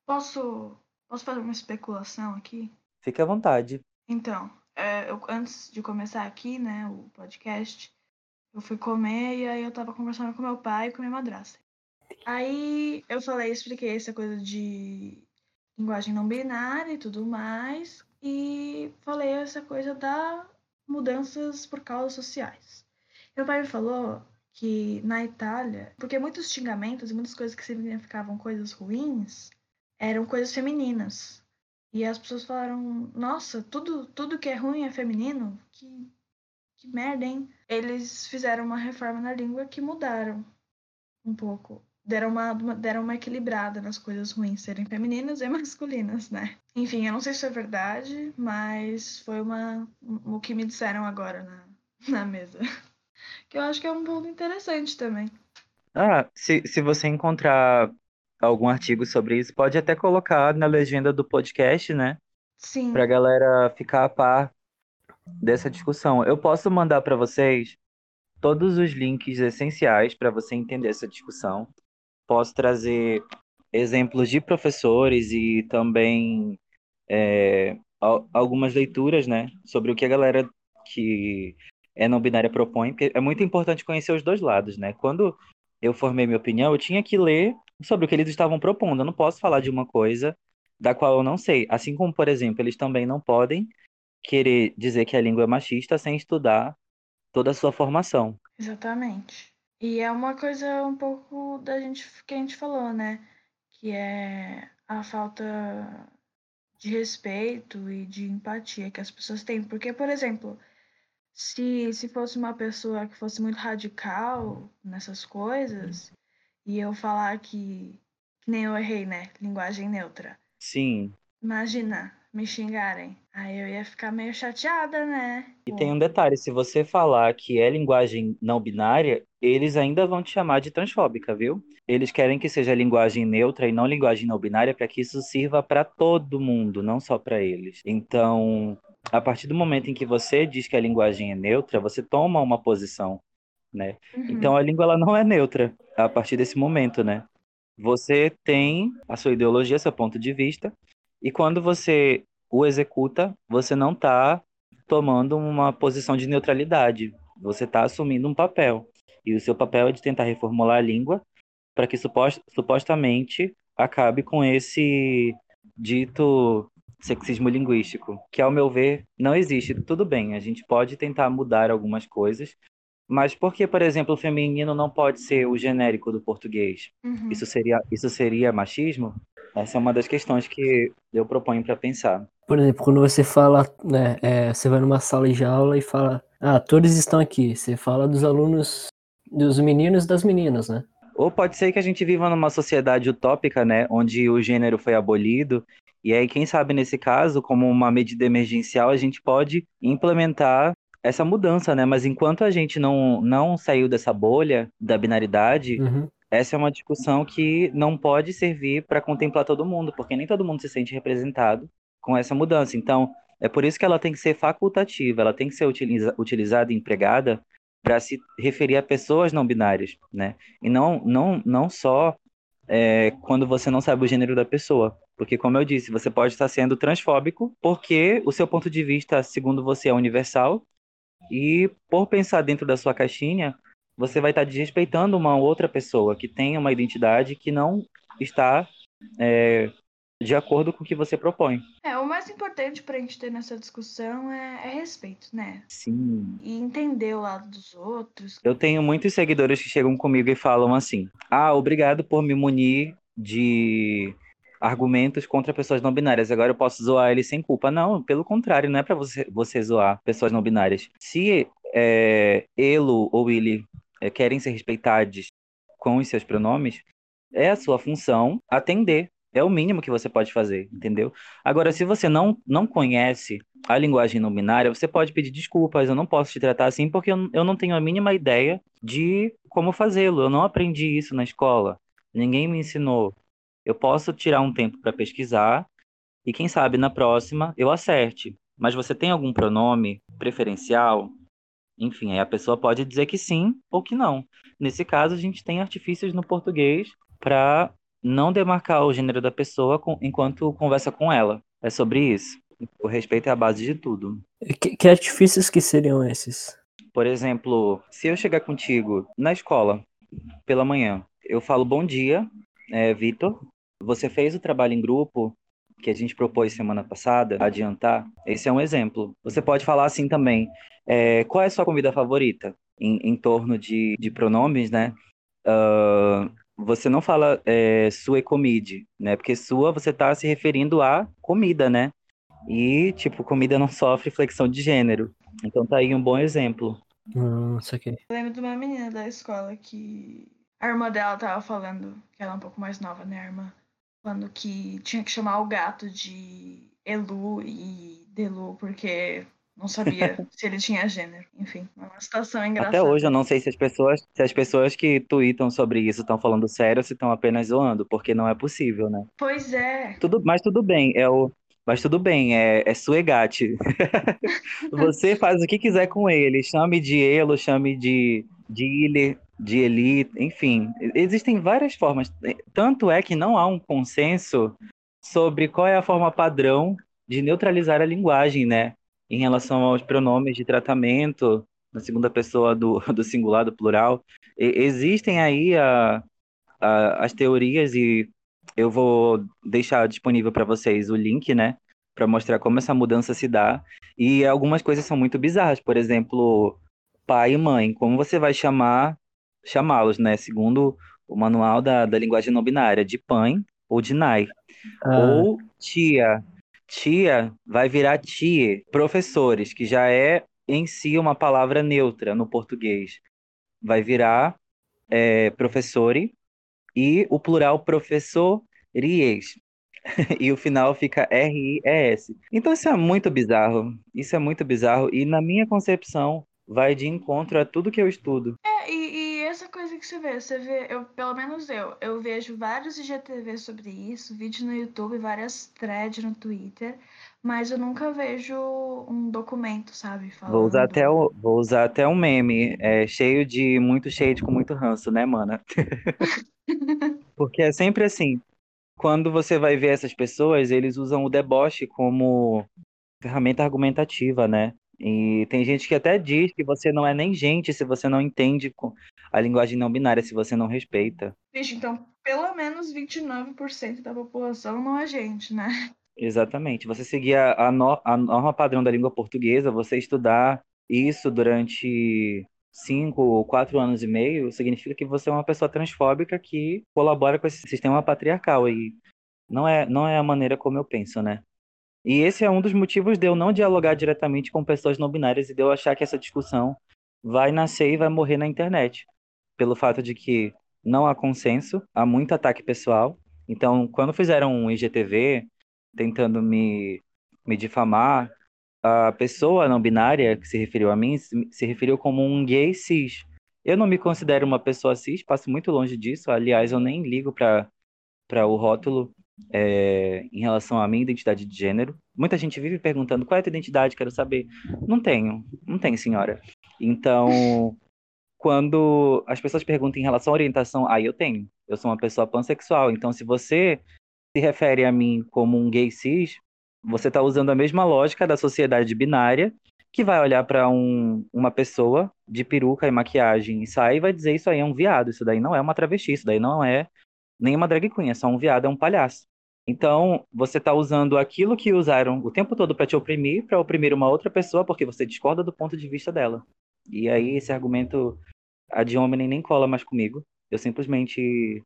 Posso, posso fazer uma especulação aqui? Fique à vontade. Então, é, eu, antes de começar aqui, né, o podcast, eu fui comer e aí eu tava conversando com meu pai e com minha madrasta. Aí eu falei, expliquei essa coisa de linguagem não binária e tudo mais, e falei essa coisa da mudanças por causas sociais. Meu pai me falou que na Itália, porque muitos xingamentos e muitas coisas que significavam coisas ruins eram coisas femininas. E as pessoas falaram: "Nossa, tudo tudo que é ruim é feminino? Que que merda, hein?". Eles fizeram uma reforma na língua que mudaram um pouco deram uma, deram uma equilibrada nas coisas ruins serem femininas e masculinas, né? Enfim, eu não sei se é verdade, mas foi uma, o que me disseram agora na, na mesa. Que eu acho que é um ponto interessante também. Ah, se, se você encontrar algum artigo sobre isso, pode até colocar na legenda do podcast, né? Sim. Pra galera ficar a par dessa discussão. Eu posso mandar para vocês todos os links essenciais para você entender essa discussão posso trazer exemplos de professores e também é, algumas leituras, né, sobre o que a galera que é não binária propõe, porque é muito importante conhecer os dois lados, né? Quando eu formei minha opinião, eu tinha que ler sobre o que eles estavam propondo. Eu não posso falar de uma coisa da qual eu não sei. Assim como, por exemplo, eles também não podem querer dizer que a língua é machista sem estudar toda a sua formação. Exatamente. E é uma coisa um pouco da gente que a gente falou, né? Que é a falta de respeito e de empatia que as pessoas têm. Porque, por exemplo, se, se fosse uma pessoa que fosse muito radical nessas coisas, e eu falar que, que nem eu errei, né? Linguagem neutra. Sim. Imagina, me xingarem. Aí eu ia ficar meio chateada, né? E tem um detalhe, se você falar que é linguagem não binária, eles ainda vão te chamar de transfóbica, viu? Eles querem que seja linguagem neutra e não linguagem não binária para que isso sirva para todo mundo, não só para eles. Então, a partir do momento em que você diz que a linguagem é neutra, você toma uma posição, né? Uhum. Então a língua ela não é neutra a partir desse momento, né? Você tem a sua ideologia, seu ponto de vista, e quando você o executa, você não está tomando uma posição de neutralidade. Você está assumindo um papel. E o seu papel é de tentar reformular a língua para que supostamente acabe com esse dito sexismo linguístico, que ao meu ver não existe. Tudo bem, a gente pode tentar mudar algumas coisas, mas por que, por exemplo, o feminino não pode ser o genérico do português? Uhum. Isso seria isso seria machismo? Essa é uma das questões que eu proponho para pensar. Por exemplo, quando você fala, né, é, você vai numa sala de aula e fala, ah, todos estão aqui. Você fala dos alunos, dos meninos e das meninas, né? Ou pode ser que a gente viva numa sociedade utópica, né, onde o gênero foi abolido. E aí, quem sabe nesse caso, como uma medida emergencial, a gente pode implementar essa mudança, né? Mas enquanto a gente não, não saiu dessa bolha da binaridade, Uhum. essa é uma discussão que não pode servir para contemplar todo mundo, porque nem todo mundo se sente representado com essa mudança. Então, é por isso que ela tem que ser facultativa, ela tem que ser utiliza utilizada e empregada para se referir a pessoas não binárias, né? E não, não, não só é, quando você não sabe o gênero da pessoa. Porque, como eu disse, você pode estar sendo transfóbico porque o seu ponto de vista, segundo você, é universal, e por pensar dentro da sua caixinha, você vai estar desrespeitando uma outra pessoa que tem uma identidade que não está é, de acordo com o que você propõe. É, o mais importante pra gente ter nessa discussão é, é respeito, né? Sim. E entender o lado dos outros. Eu tenho muitos seguidores que chegam comigo e falam assim: Ah, obrigado por me munir de argumentos contra pessoas não binárias. Agora eu posso zoar eles sem culpa. Não, pelo contrário, não é para você, você zoar pessoas não binárias. Se é, ou ele é, querem ser respeitados com os seus pronomes, é a sua função atender. É o mínimo que você pode fazer, entendeu? Agora, se você não, não conhece a linguagem não binária, você pode pedir desculpas. Eu não posso te tratar assim porque eu, eu não tenho a mínima ideia de como fazê-lo. Eu não aprendi isso na escola. Ninguém me ensinou. Eu posso tirar um tempo para pesquisar e quem sabe na próxima eu acerte. Mas você tem algum pronome preferencial? Enfim, aí a pessoa pode dizer que sim ou que não. Nesse caso, a gente tem artifícios no português para não demarcar o gênero da pessoa com, enquanto conversa com ela. É sobre isso. O respeito é a base de tudo. Que, que artifícios que seriam esses? Por exemplo, se eu chegar contigo na escola pela manhã, eu falo bom dia, é, Vitor. Você fez o trabalho em grupo que a gente propôs semana passada, adiantar. Esse é um exemplo. Você pode falar assim também. É, qual é a sua comida favorita? Em, em torno de, de pronomes, né? Uh, você não fala é, sua comide, né? Porque sua você está se referindo à comida, né? E, tipo, comida não sofre flexão de gênero. Então tá aí um bom exemplo. Hum, isso aqui. Eu lembro de uma menina da escola que a irmã dela tava falando, que ela é um pouco mais nova, né, a irmã? Falando que tinha que chamar o gato de Elu e Delu, porque não sabia se ele tinha gênero. Enfim, é uma situação engraçada. Até hoje eu não sei se as pessoas, se as pessoas que tweetam sobre isso estão falando sério ou se estão apenas zoando, porque não é possível, né? Pois é. Tudo, mas tudo bem, é o mas tudo bem, é, é suegate. Você faz o que quiser com ele. Chame de Elo, chame de, de Ile, de Eli, enfim. Existem várias formas. Tanto é que não há um consenso sobre qual é a forma padrão de neutralizar a linguagem, né? Em relação aos pronomes de tratamento, na segunda pessoa do, do singular, do plural. E, existem aí a, a, as teorias e eu vou deixar disponível para vocês o link, né? Para mostrar como essa mudança se dá. E algumas coisas são muito bizarras. Por exemplo, pai e mãe. Como você vai chamar, chamá-los, né? Segundo o manual da, da linguagem não binária, de pai ou de nai. Ah, Ou tia. Tia vai virar tie. Professores, que já é em si uma palavra neutra no português. Vai virar é, professori e o plural professorias. E o final fica R-I-E-S. Então isso é muito bizarro. Isso é muito bizarro. E na minha concepção, vai de encontro a tudo que eu estudo. É, e essa coisa que você vê, você vê, eu, pelo menos eu, eu vejo vários IGTV sobre isso, vídeo no YouTube, várias threads no Twitter, mas eu nunca vejo um documento, sabe? Falando. Vou usar até, o, vou usar até um meme, é, cheio de muito shade com muito ranço, né, mana? Porque é sempre assim. Quando você vai ver essas pessoas, eles usam o deboche como ferramenta argumentativa, né? E tem gente que até diz que você não é nem gente se você não entende a linguagem não binária, se você não respeita. Vixe, então pelo menos 29% da população não é gente, né? Exatamente. Você seguir a, a, no, a norma padrão da língua portuguesa, você estudar isso durante cinco ou quatro anos e meio, significa que você é uma pessoa transfóbica que colabora com esse sistema patriarcal. E não é, não é a maneira como eu penso, né? E esse é um dos motivos de eu não dialogar diretamente com pessoas não binárias e de eu achar que essa discussão vai nascer e vai morrer na internet. Pelo fato de que não há consenso, há muito ataque pessoal. Então, quando fizeram um IGTV tentando me, me difamar, a pessoa não binária que se referiu a mim se referiu como um gay cis. Eu não me considero uma pessoa cis, passo muito longe disso. Aliás, eu nem ligo para o rótulo é, em relação à minha identidade de gênero. Muita gente vive perguntando qual é a tua identidade, quero saber. Não tenho, não tenho, senhora. Então, quando as pessoas perguntam em relação à orientação, aí eu tenho. Eu sou uma pessoa pansexual. Então, se você se refere a mim como um gay cis, você está usando a mesma lógica da sociedade binária, que vai olhar para um, uma pessoa de peruca e maquiagem e sai e vai dizer isso aí é um viado, isso daí não é uma travesti, isso daí não é nenhuma drag queen, é só um viado, é um palhaço. Então, você está usando aquilo que usaram o tempo todo para te oprimir, para oprimir uma outra pessoa, porque você discorda do ponto de vista dela. E aí, esse argumento, a de homem nem cola mais comigo. Eu simplesmente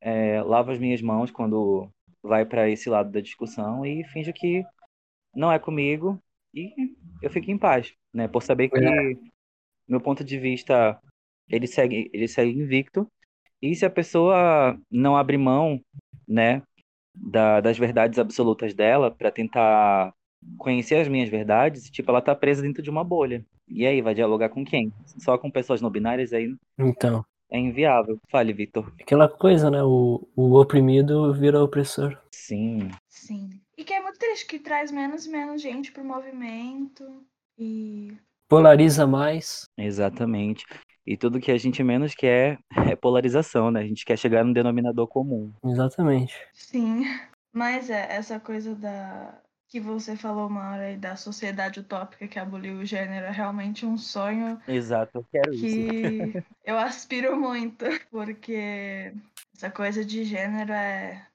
é, lavo as minhas mãos quando vai para esse lado da discussão e finjo que não é comigo e eu fico em paz, né? Por saber que É. meu ponto de vista ele segue, ele segue invicto. E se a pessoa não abrir mão, né, da- das verdades absolutas dela para tentar conhecer as minhas verdades, tipo, ela tá presa dentro de uma bolha. E aí, vai dialogar com quem? Só com pessoas não binárias aí Então, é inviável. Fale, Victor. aquela coisa, né? O, o oprimido vira opressor. Sim, Sim. E que é muito triste, que traz menos e menos gente pro movimento. E. Polariza mais. exatamente. E tudo que a gente menos quer é polarização, né? A gente quer chegar num denominador comum. Exatamente. Sim. Mas é, essa coisa da. Que você falou uma hora aí da sociedade utópica que aboliu o gênero é realmente um sonho Exato, eu quero isso. que eu aspiro muito, porque essa coisa de gênero é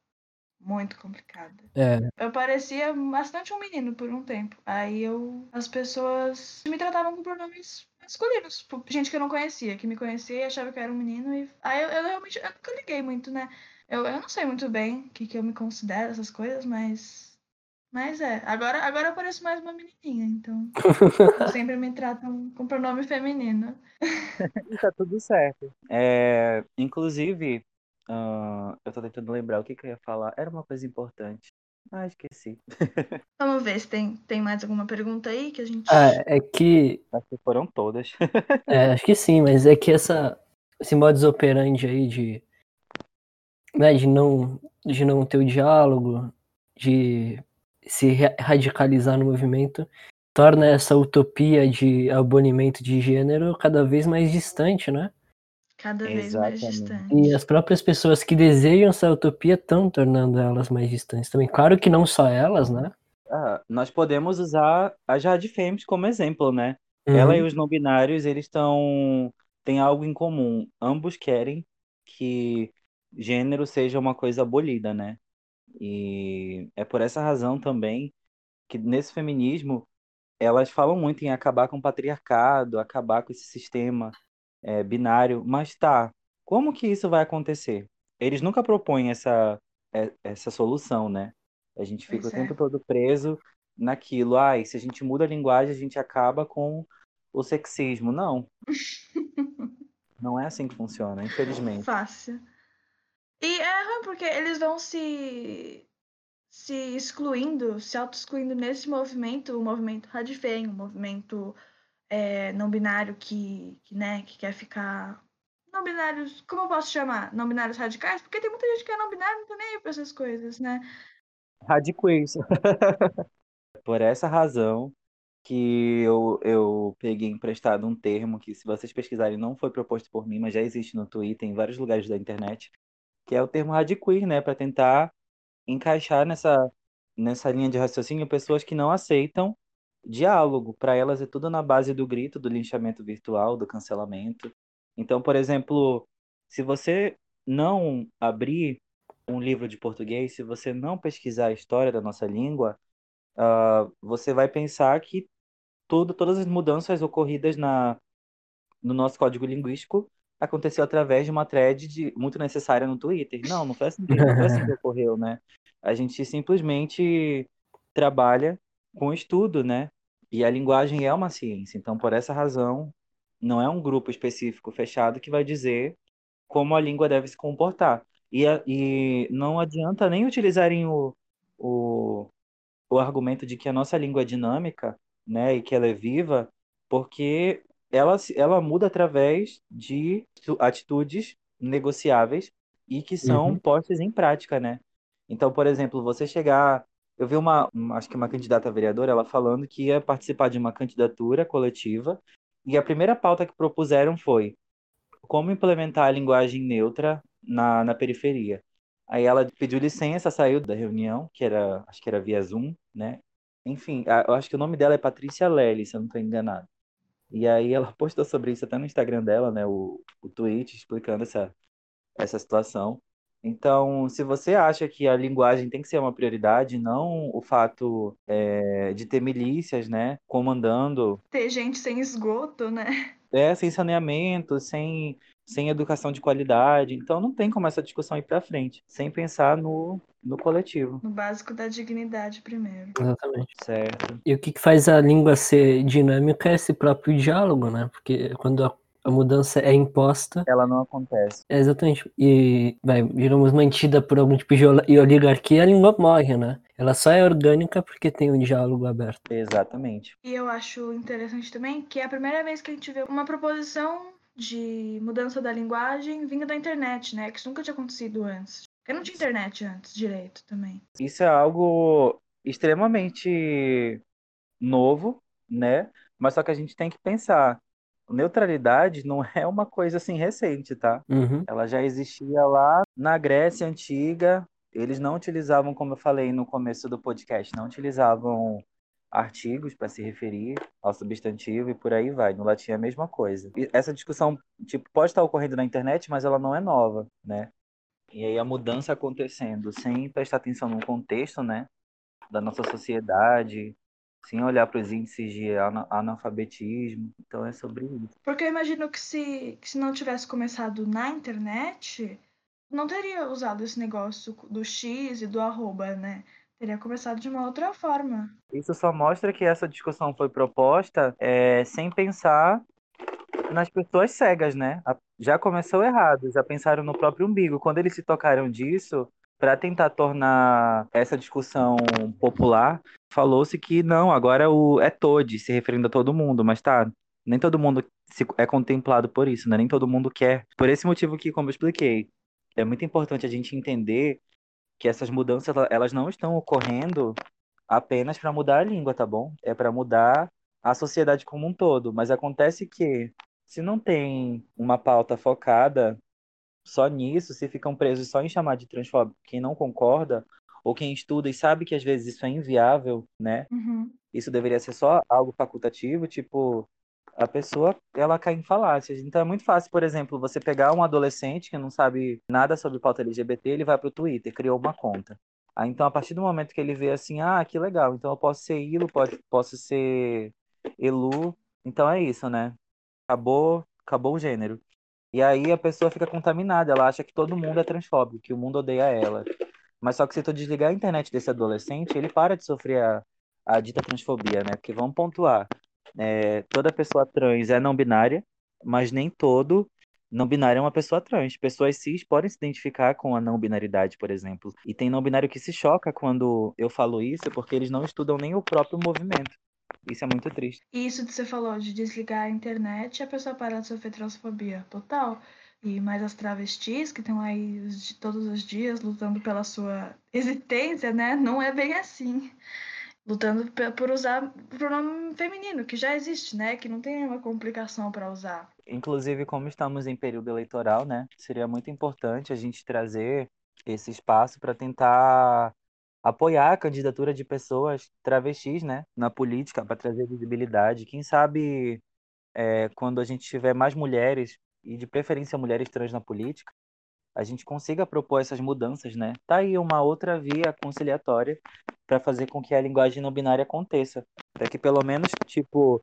muito complicada. É, Eu parecia bastante um menino por um tempo. Aí eu. As pessoas me tratavam com pronomes masculinos. Gente que eu não conhecia, que me conhecia e achava que eu era um menino. E... Aí eu, eu realmente eu nunca liguei muito, né? Eu, eu não sei muito bem o que, que eu me considero, essas coisas, mas. Mas é. Agora, agora eu pareço mais uma menininha, então. sempre me tratam com pronome feminino. Tá tudo certo. É, inclusive, ah, eu tô tentando lembrar o que, que eu ia falar. Era uma coisa importante. Ah, esqueci. Vamos ver se tem, tem mais alguma pergunta aí que a gente. ah, é que. Acho que foram todas. É, acho que sim, mas é que essa, esse modus operandi aí de, né, de não, de não ter o diálogo, de se ra- radicalizar no movimento, torna essa utopia de abolimento de gênero cada vez mais distante, né? Cada vez mais Exatamente. distante. E as próprias pessoas que desejam essa utopia estão tornando elas mais distantes também. Claro que não só elas, né? Ah, nós podemos usar a Jade Fêmeas como exemplo, né? Ela e Uhum. os não binários, eles estão têm algo em comum. Ambos querem que gênero seja uma coisa abolida, né? E é por essa razão também que nesse feminismo elas falam muito em acabar com o patriarcado, acabar com esse sistema é, binário. Mas tá, como que isso vai acontecer? Eles nunca propõem essa, é- essa solução, né? A gente fica Pois o é. tempo todo preso naquilo. Ai, se a gente muda a linguagem, a gente acaba com o sexismo. Não, não é assim que funciona, infelizmente. Fácil. E é ruim porque eles vão se se excluindo, se auto-excluindo nesse movimento, o movimento Radifem, o movimento é, não binário que, que, né, que quer ficar. Não binários, como eu posso chamar? Não binários radicais? Porque tem muita gente que é não binário não tá nem aí essas coisas, né? Radiquiz. Por essa razão que eu, eu peguei emprestado um termo que, se vocês pesquisarem, não foi proposto por mim, mas já existe no Twitter, em vários lugares da internet, que é o termo radiqueer, né? Para tentar encaixar nessa, nessa linha de raciocínio pessoas que não aceitam diálogo. Para elas é tudo na base do grito, do linchamento virtual, do cancelamento. Então, por exemplo, se você não abrir um livro de português, se você não pesquisar a história da nossa língua, ah, você vai pensar que tudo, todas as mudanças ocorridas na, no nosso código linguístico aconteceu através de uma thread de, muito necessária no Twitter. Não, não foi assim, não foi assim que ocorreu, né? A gente simplesmente trabalha com estudo, né? E a linguagem é uma ciência. Então, por essa razão, não é um grupo específico fechado que vai dizer como a língua deve se comportar. E, a- e não adianta nem utilizarem o, o, o argumento de que a nossa língua é dinâmica, né, e que ela é viva, porque ela, ela muda através de atitudes negociáveis e que são Uhum. postas em prática, né? Então, por exemplo, você chegar. Eu vi uma, acho que uma candidata vereadora, ela falando que ia participar de uma candidatura coletiva, e a primeira pauta que propuseram foi como implementar a linguagem neutra na, na periferia. Aí ela pediu licença, saiu da reunião, que era, acho que era via Zoom, né? Enfim, eu acho que o nome dela é Patrícia Lely, se eu não estou enganado. E aí ela postou sobre isso até no Instagram dela, né? O, o tweet explicando essa, essa situação. Então, se você acha que a linguagem tem que ser uma prioridade, não o fato é, de ter milícias, né, comandando, Ter gente sem esgoto, né? é, sem saneamento, sem, sem educação de qualidade, então não tem como essa discussão ir para frente, sem pensar no, no coletivo, No básico da dignidade primeiro. Exatamente. certo? E o que faz a língua ser dinâmica é esse próprio diálogo, né? Porque quando a, a mudança é imposta, Ela não acontece. é exatamente, e vai, digamos, mantida por algum tipo de oligarquia, a língua morre, né? Ela só é orgânica porque tem um diálogo aberto. Exatamente. E eu acho interessante também que é a primeira vez que a gente vê uma proposição de mudança da linguagem vinda da internet, né? Que isso nunca tinha acontecido antes. Porque não tinha internet antes direito também. Isso é algo extremamente novo, né? Mas só que a gente tem que pensar, neutralidade não é uma coisa assim recente, tá? Uhum. Ela já existia lá na Grécia Antiga. Eles não utilizavam, como eu falei no começo do podcast, não utilizavam artigos para se referir ao substantivo e por aí vai. No latim é a mesma coisa. E essa discussão, tipo, pode estar ocorrendo na internet, mas ela não é nova, né? E aí a mudança acontecendo sem prestar atenção no contexto, né, da nossa sociedade, sem olhar para os índices de ana- analfabetismo. Então é sobre isso. Porque eu imagino que se, que se não tivesse começado na internet, não teria usado esse negócio do X e do arroba, né? Teria começado de uma outra forma. Isso só mostra que essa discussão foi proposta é, sem pensar nas pessoas cegas, né? Já começou errado, já pensaram no próprio umbigo. Quando eles se tocaram disso, para tentar tornar essa discussão popular, falou-se que não, agora o é TOD, se referindo a todo mundo, mas tá, nem todo mundo é contemplado por isso, né? Nem todo mundo quer. Por esse motivo que, como eu expliquei, é muito importante a gente entender que essas mudanças ela- elas não estão ocorrendo apenas para mudar a língua, tá bom? É para mudar a sociedade como um todo. Mas acontece que, se não tem uma pauta focada só nisso, se ficam presos só em chamar de transfóbico quem não concorda, ou quem estuda e sabe que às vezes isso é inviável, né? Uhum. Isso deveria ser só algo facultativo, tipo, a pessoa, ela cai em falácias. Então é muito fácil, por exemplo, você pegar um adolescente que não sabe nada sobre pauta LGBT, ele vai pro Twitter, criou uma conta. Aí, então, a partir do momento que ele vê assim, ah, que legal, então eu posso ser Ilo, pode, posso ser Elu, então é isso, né? Acabou, acabou o gênero. E aí a pessoa fica contaminada, ela acha que todo mundo é transfóbico, que o mundo odeia ela. Mas só que se tu desligar a internet desse adolescente, ele para de sofrer a, a dita transfobia, né? Porque vamos pontuar. É, toda pessoa trans é não binária, mas nem todo não binário é uma pessoa trans. Pessoas cis podem se identificar com a não binaridade, por exemplo. E tem não binário que se choca quando eu falo isso, porque eles não estudam nem o próprio movimento. Isso é muito triste. E isso que você falou de desligar a internet, a pessoa para de sofrer transfobia total. E mais as travestis que estão aí os- todos os dias lutando pela sua existência, né? Não é bem assim. Lutando por usar o pronome feminino, que já existe, né? Que não tem nenhuma complicação para usar. Inclusive, como estamos em período eleitoral, né? Seria muito importante a gente trazer esse espaço para tentar apoiar a candidatura de pessoas travestis, né? Na política, para trazer visibilidade. Quem sabe é, quando a gente tiver mais mulheres, e de preferência mulheres trans na política, a gente consiga propor essas mudanças, né? Tá aí uma outra via conciliatória para fazer com que a linguagem não binária aconteça. Para que pelo menos, tipo,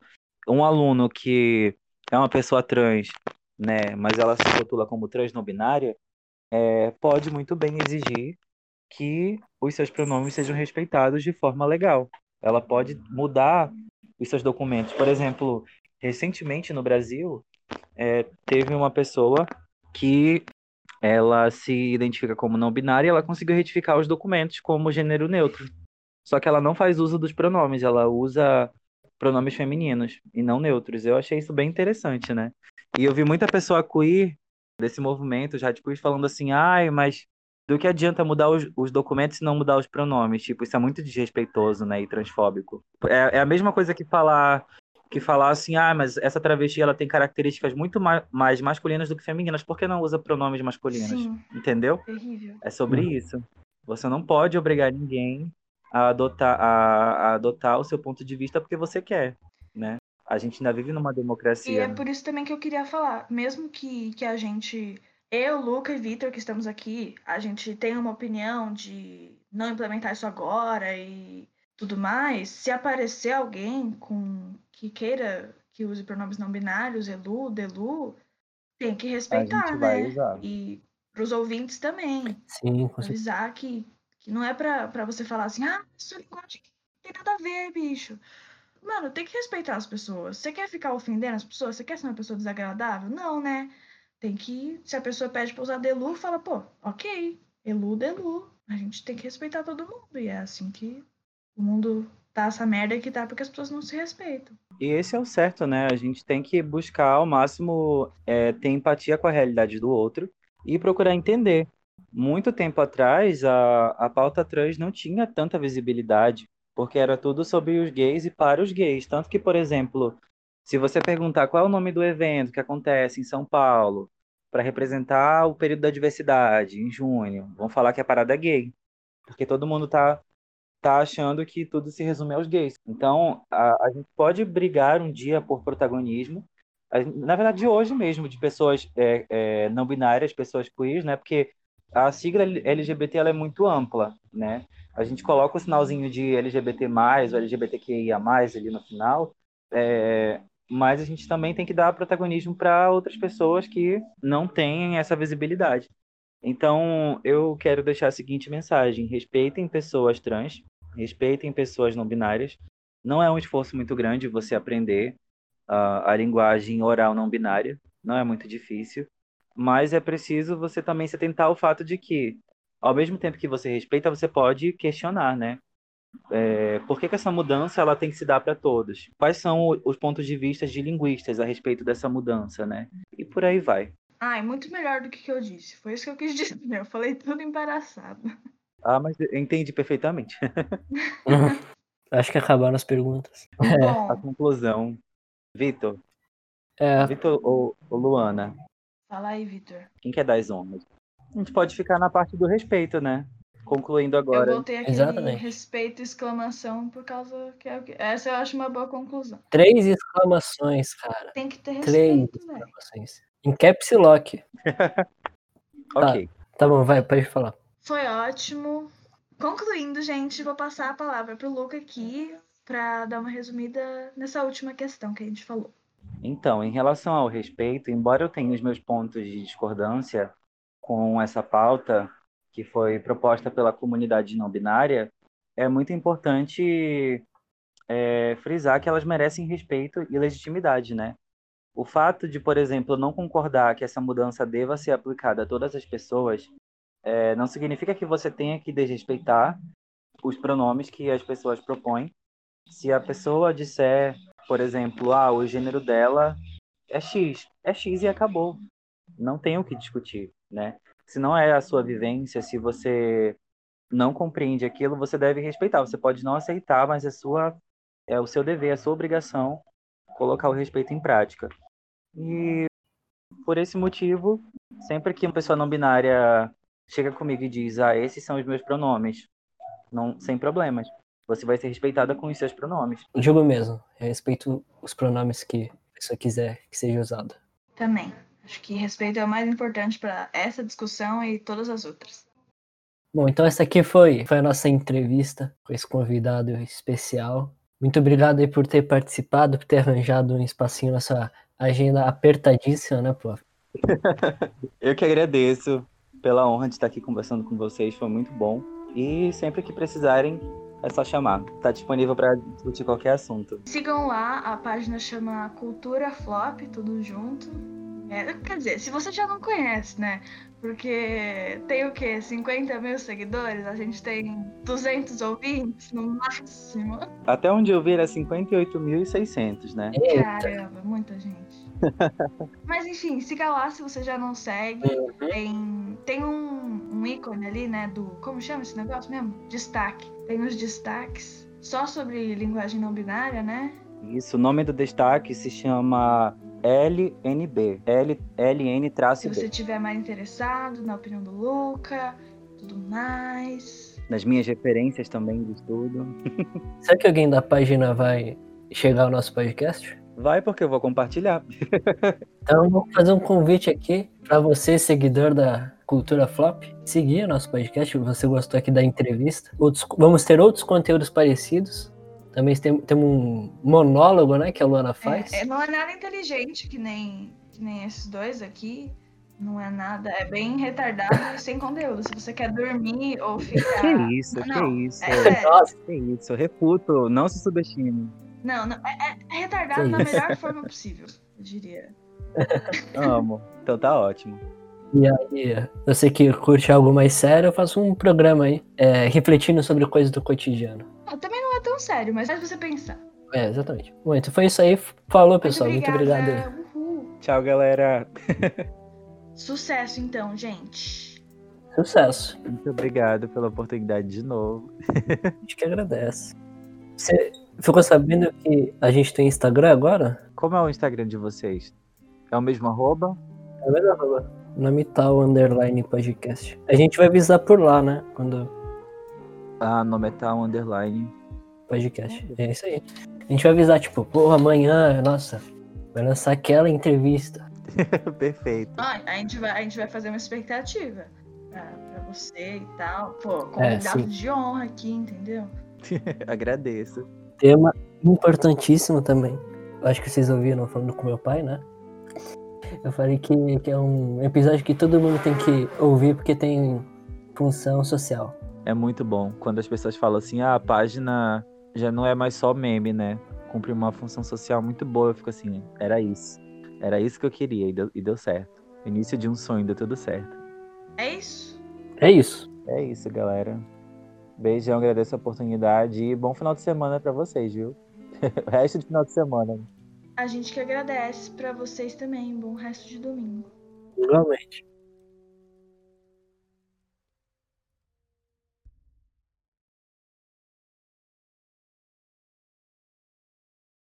um aluno que é uma pessoa trans, né, mas ela se rotula como trans não binária, é, pode muito bem exigir que os seus pronomes sejam respeitados de forma legal. Ela pode mudar os seus documentos. Por exemplo, recentemente no Brasil, é, teve uma pessoa que ela se identifica como não binária e ela conseguiu retificar os documentos como gênero neutro. só que ela não faz uso dos pronomes, ela usa pronomes femininos e não neutros. Eu achei isso bem interessante, né? E eu vi muita pessoa queer desse movimento, já tipo, falando assim, ai, mas do que adianta mudar os, os, documentos e não mudar os pronomes? Tipo, isso é muito desrespeitoso, né, e transfóbico. É, é a mesma coisa que falar que falar assim, ah, mas essa travesti ela tem características muito ma mais masculinas do que femininas, por que não usa pronomes masculinos? Sim. Entendeu? Terrível. É sobre hum. isso. Você não pode obrigar ninguém a adotar, a, a adotar o seu ponto de vista porque você quer, né? A gente ainda vive numa democracia. E é por isso também que eu queria falar, mesmo que, que a gente, eu, Luca e Vitor, que estamos aqui, a gente tenha uma opinião de não implementar isso agora e tudo mais, se aparecer alguém com que queira que use pronomes não binários, elu, delu, tem que respeitar, né? Usar. E pros ouvintes também. Sim, com Avisar que, que não é pra, pra você falar assim, ah, sua linguagem não tem nada a ver, bicho. Mano, tem que respeitar as pessoas. Você quer ficar ofendendo as pessoas? Você quer ser uma pessoa desagradável? Não, né? Tem que. Se a pessoa pede pra usar Delu, fala, pô, ok, Elu, Delu. A gente tem que respeitar todo mundo. E é assim que o mundo tá essa merda que tá porque as pessoas não se respeitam. E esse é o certo, né? A gente tem que buscar ao máximo é, ter empatia com a realidade do outro e procurar entender. Muito tempo atrás, a, a pauta trans não tinha tanta visibilidade porque era tudo sobre os gays e para os gays. Tanto que, por exemplo, se você perguntar qual é o nome do evento que acontece em São Paulo para representar o período da diversidade, em junho, vão falar que é parada gay. Porque todo mundo tá, tá achando que tudo se resume aos gays. Então, a, a gente pode brigar um dia por protagonismo, na verdade, hoje mesmo, de pessoas é, é, não binárias, pessoas queer, né? Porque a sigla LGBT ela é muito ampla, né? a gente coloca o sinalzinho de LGBT+, ou LGBTQIA+, ali no final, é, mas a gente também tem que dar protagonismo para outras pessoas que não têm essa visibilidade. Então, eu quero deixar a seguinte mensagem: respeitem pessoas trans, respeitem pessoas não binárias. Não é um esforço muito grande você aprender uh, a linguagem oral não binária, não é muito difícil, mas é preciso você também se atentar ao fato de que ao mesmo tempo que você respeita, você pode questionar, né? É, por que, que, essa mudança ela tem que se dar para todos? Quais são os pontos de vista de linguistas a respeito dessa mudança, né? E por aí vai. Ah, é muito melhor do que, que eu disse. Foi isso que eu quis dizer. Eu falei tudo embaraçado. Ah, mas eu entendi perfeitamente. Acho que acabaram as perguntas. Bom. A conclusão. Vitor. É... Vitor ou, ou Luana? Fala aí, Vitor. Quem quer dar as honras? A gente pode ficar na parte do respeito, né? Concluindo agora. Eu botei aquele Exatamente. respeito exclamação por causa que é o que... essa eu acho uma boa conclusão. Três exclamações, cara. Tem que ter respeito, Três exclamações. Em caps lock. ok. Tá, tá bom, vai, pode falar. Foi ótimo. Concluindo, gente, vou passar a palavra pro Luca aqui para dar uma resumida nessa última questão que a gente falou. Então, em relação ao respeito, embora eu tenha os meus pontos de discordância, com essa pauta que foi proposta pela comunidade não binária, é muito importante é, frisar que elas merecem respeito e legitimidade, né? O fato de, por exemplo, não concordar que essa mudança deva ser aplicada a todas as pessoas é, não significa que você tenha que desrespeitar os pronomes que as pessoas propõem. Se a pessoa disser, por exemplo, ah, o gênero dela é X, é X e acabou. Não tem o que discutir né? Se não é a sua vivência, se você não compreende aquilo, você deve respeitar. Você pode não aceitar, mas é sua é o seu dever, é a sua obrigação colocar o respeito em prática. E por esse motivo, sempre que uma pessoa não binária chega comigo e diz: "Ah, esses são os meus pronomes", não sem problemas. Você vai ser respeitada com os seus pronomes. Digo mesmo, eu respeito os pronomes que a pessoa quiser que seja usado. Também. Acho que respeito é o mais importante para essa discussão e todas as outras. Bom, então essa aqui foi, foi a nossa entrevista com esse convidado especial. Muito obrigado aí por ter participado, por ter arranjado um espacinho na sua agenda apertadíssima, né, pô? Eu que agradeço pela honra de estar aqui conversando com vocês, foi muito bom. E sempre que precisarem, é só chamar. Tá disponível para discutir qualquer assunto. Sigam lá, a página chama Cultura Flop, tudo junto É, quer dizer, se você já não conhece, né? Porque tem o quê? 50 mil seguidores? A gente tem 200 ouvintes no máximo. Até onde eu vi era 58.600, né? Eita. Caramba, muita gente. Mas enfim, siga lá se você já não segue. Uhum. Tem, tem um, um ícone ali, né? Do. Como chama esse negócio mesmo? Destaque. Tem os destaques só sobre linguagem não binária, né? Isso, o nome do destaque se chama LNB. L, LN Se você B. tiver mais interessado na opinião do Luca, tudo mais. Nas minhas referências também de estudo. Será que alguém da página vai chegar ao nosso podcast? Vai porque eu vou compartilhar. Então, vou fazer um convite aqui para você, seguidor da Cultura Flop, seguir o nosso podcast. Se você gostou aqui da entrevista, outros, vamos ter outros conteúdos parecidos. Também tem, tem um monólogo, né, que a Luana faz. É, é, não é nada inteligente que nem, que nem esses dois aqui. Não é nada. É bem retardado e sem conteúdo. Se você quer dormir ou ficar. Que isso, Ah, Não, que isso. é sério. Nossa, Que isso, eu refuto. Não se subestime. Não, não. É, é retardado Que da isso. melhor forma possível, eu diria. Amo. Então tá ótimo. e aí, você que curte algo mais sério, eu faço um programa aí, é, refletindo sobre coisas do cotidiano. Não, também não é tão sério, mas faz você pensar. É, exatamente. Bom, então foi isso aí. Falou, pessoal. Muito obrigado. Uhul. Tchau, galera. Sucesso então, gente. Sucesso. Muito obrigado pela oportunidade de novo. A gente que agradece. Você ficou sabendo que a gente tem Instagram agora? Como é o Instagram de vocês? É o mesmo arroba? É mesmo arroba. Nome tal, underline podcast. A gente vai avisar por lá, né? Quando Ah, nome é tal, underline. podcast. É isso aí. A gente vai avisar, tipo, pô, amanhã, nossa, vai lançar aquela entrevista. Perfeito. Ó, a, gente vai, a gente vai fazer uma expectativa pra, pra você e tal. Pô, É, convidado sim. de honra aqui, entendeu? Agradeço. Tema importantíssimo também. Eu acho que vocês ouviram falando com meu pai, né? Eu falei que, que é um episódio que todo mundo tem que ouvir porque tem função social. É muito bom. Quando as pessoas falam assim, ah, a página já não é mais só meme, né? Cumpre uma função social muito boa. Eu fico assim, era isso. Era isso que eu queria e deu, e deu certo. Início de um sonho, deu tudo certo. É isso. É isso. É isso, galera. Beijão, agradeço a oportunidade e bom final de semana pra vocês, viu? o resto de final de semana. A gente que agradece pra vocês também. Bom resto de domingo. Igualmente.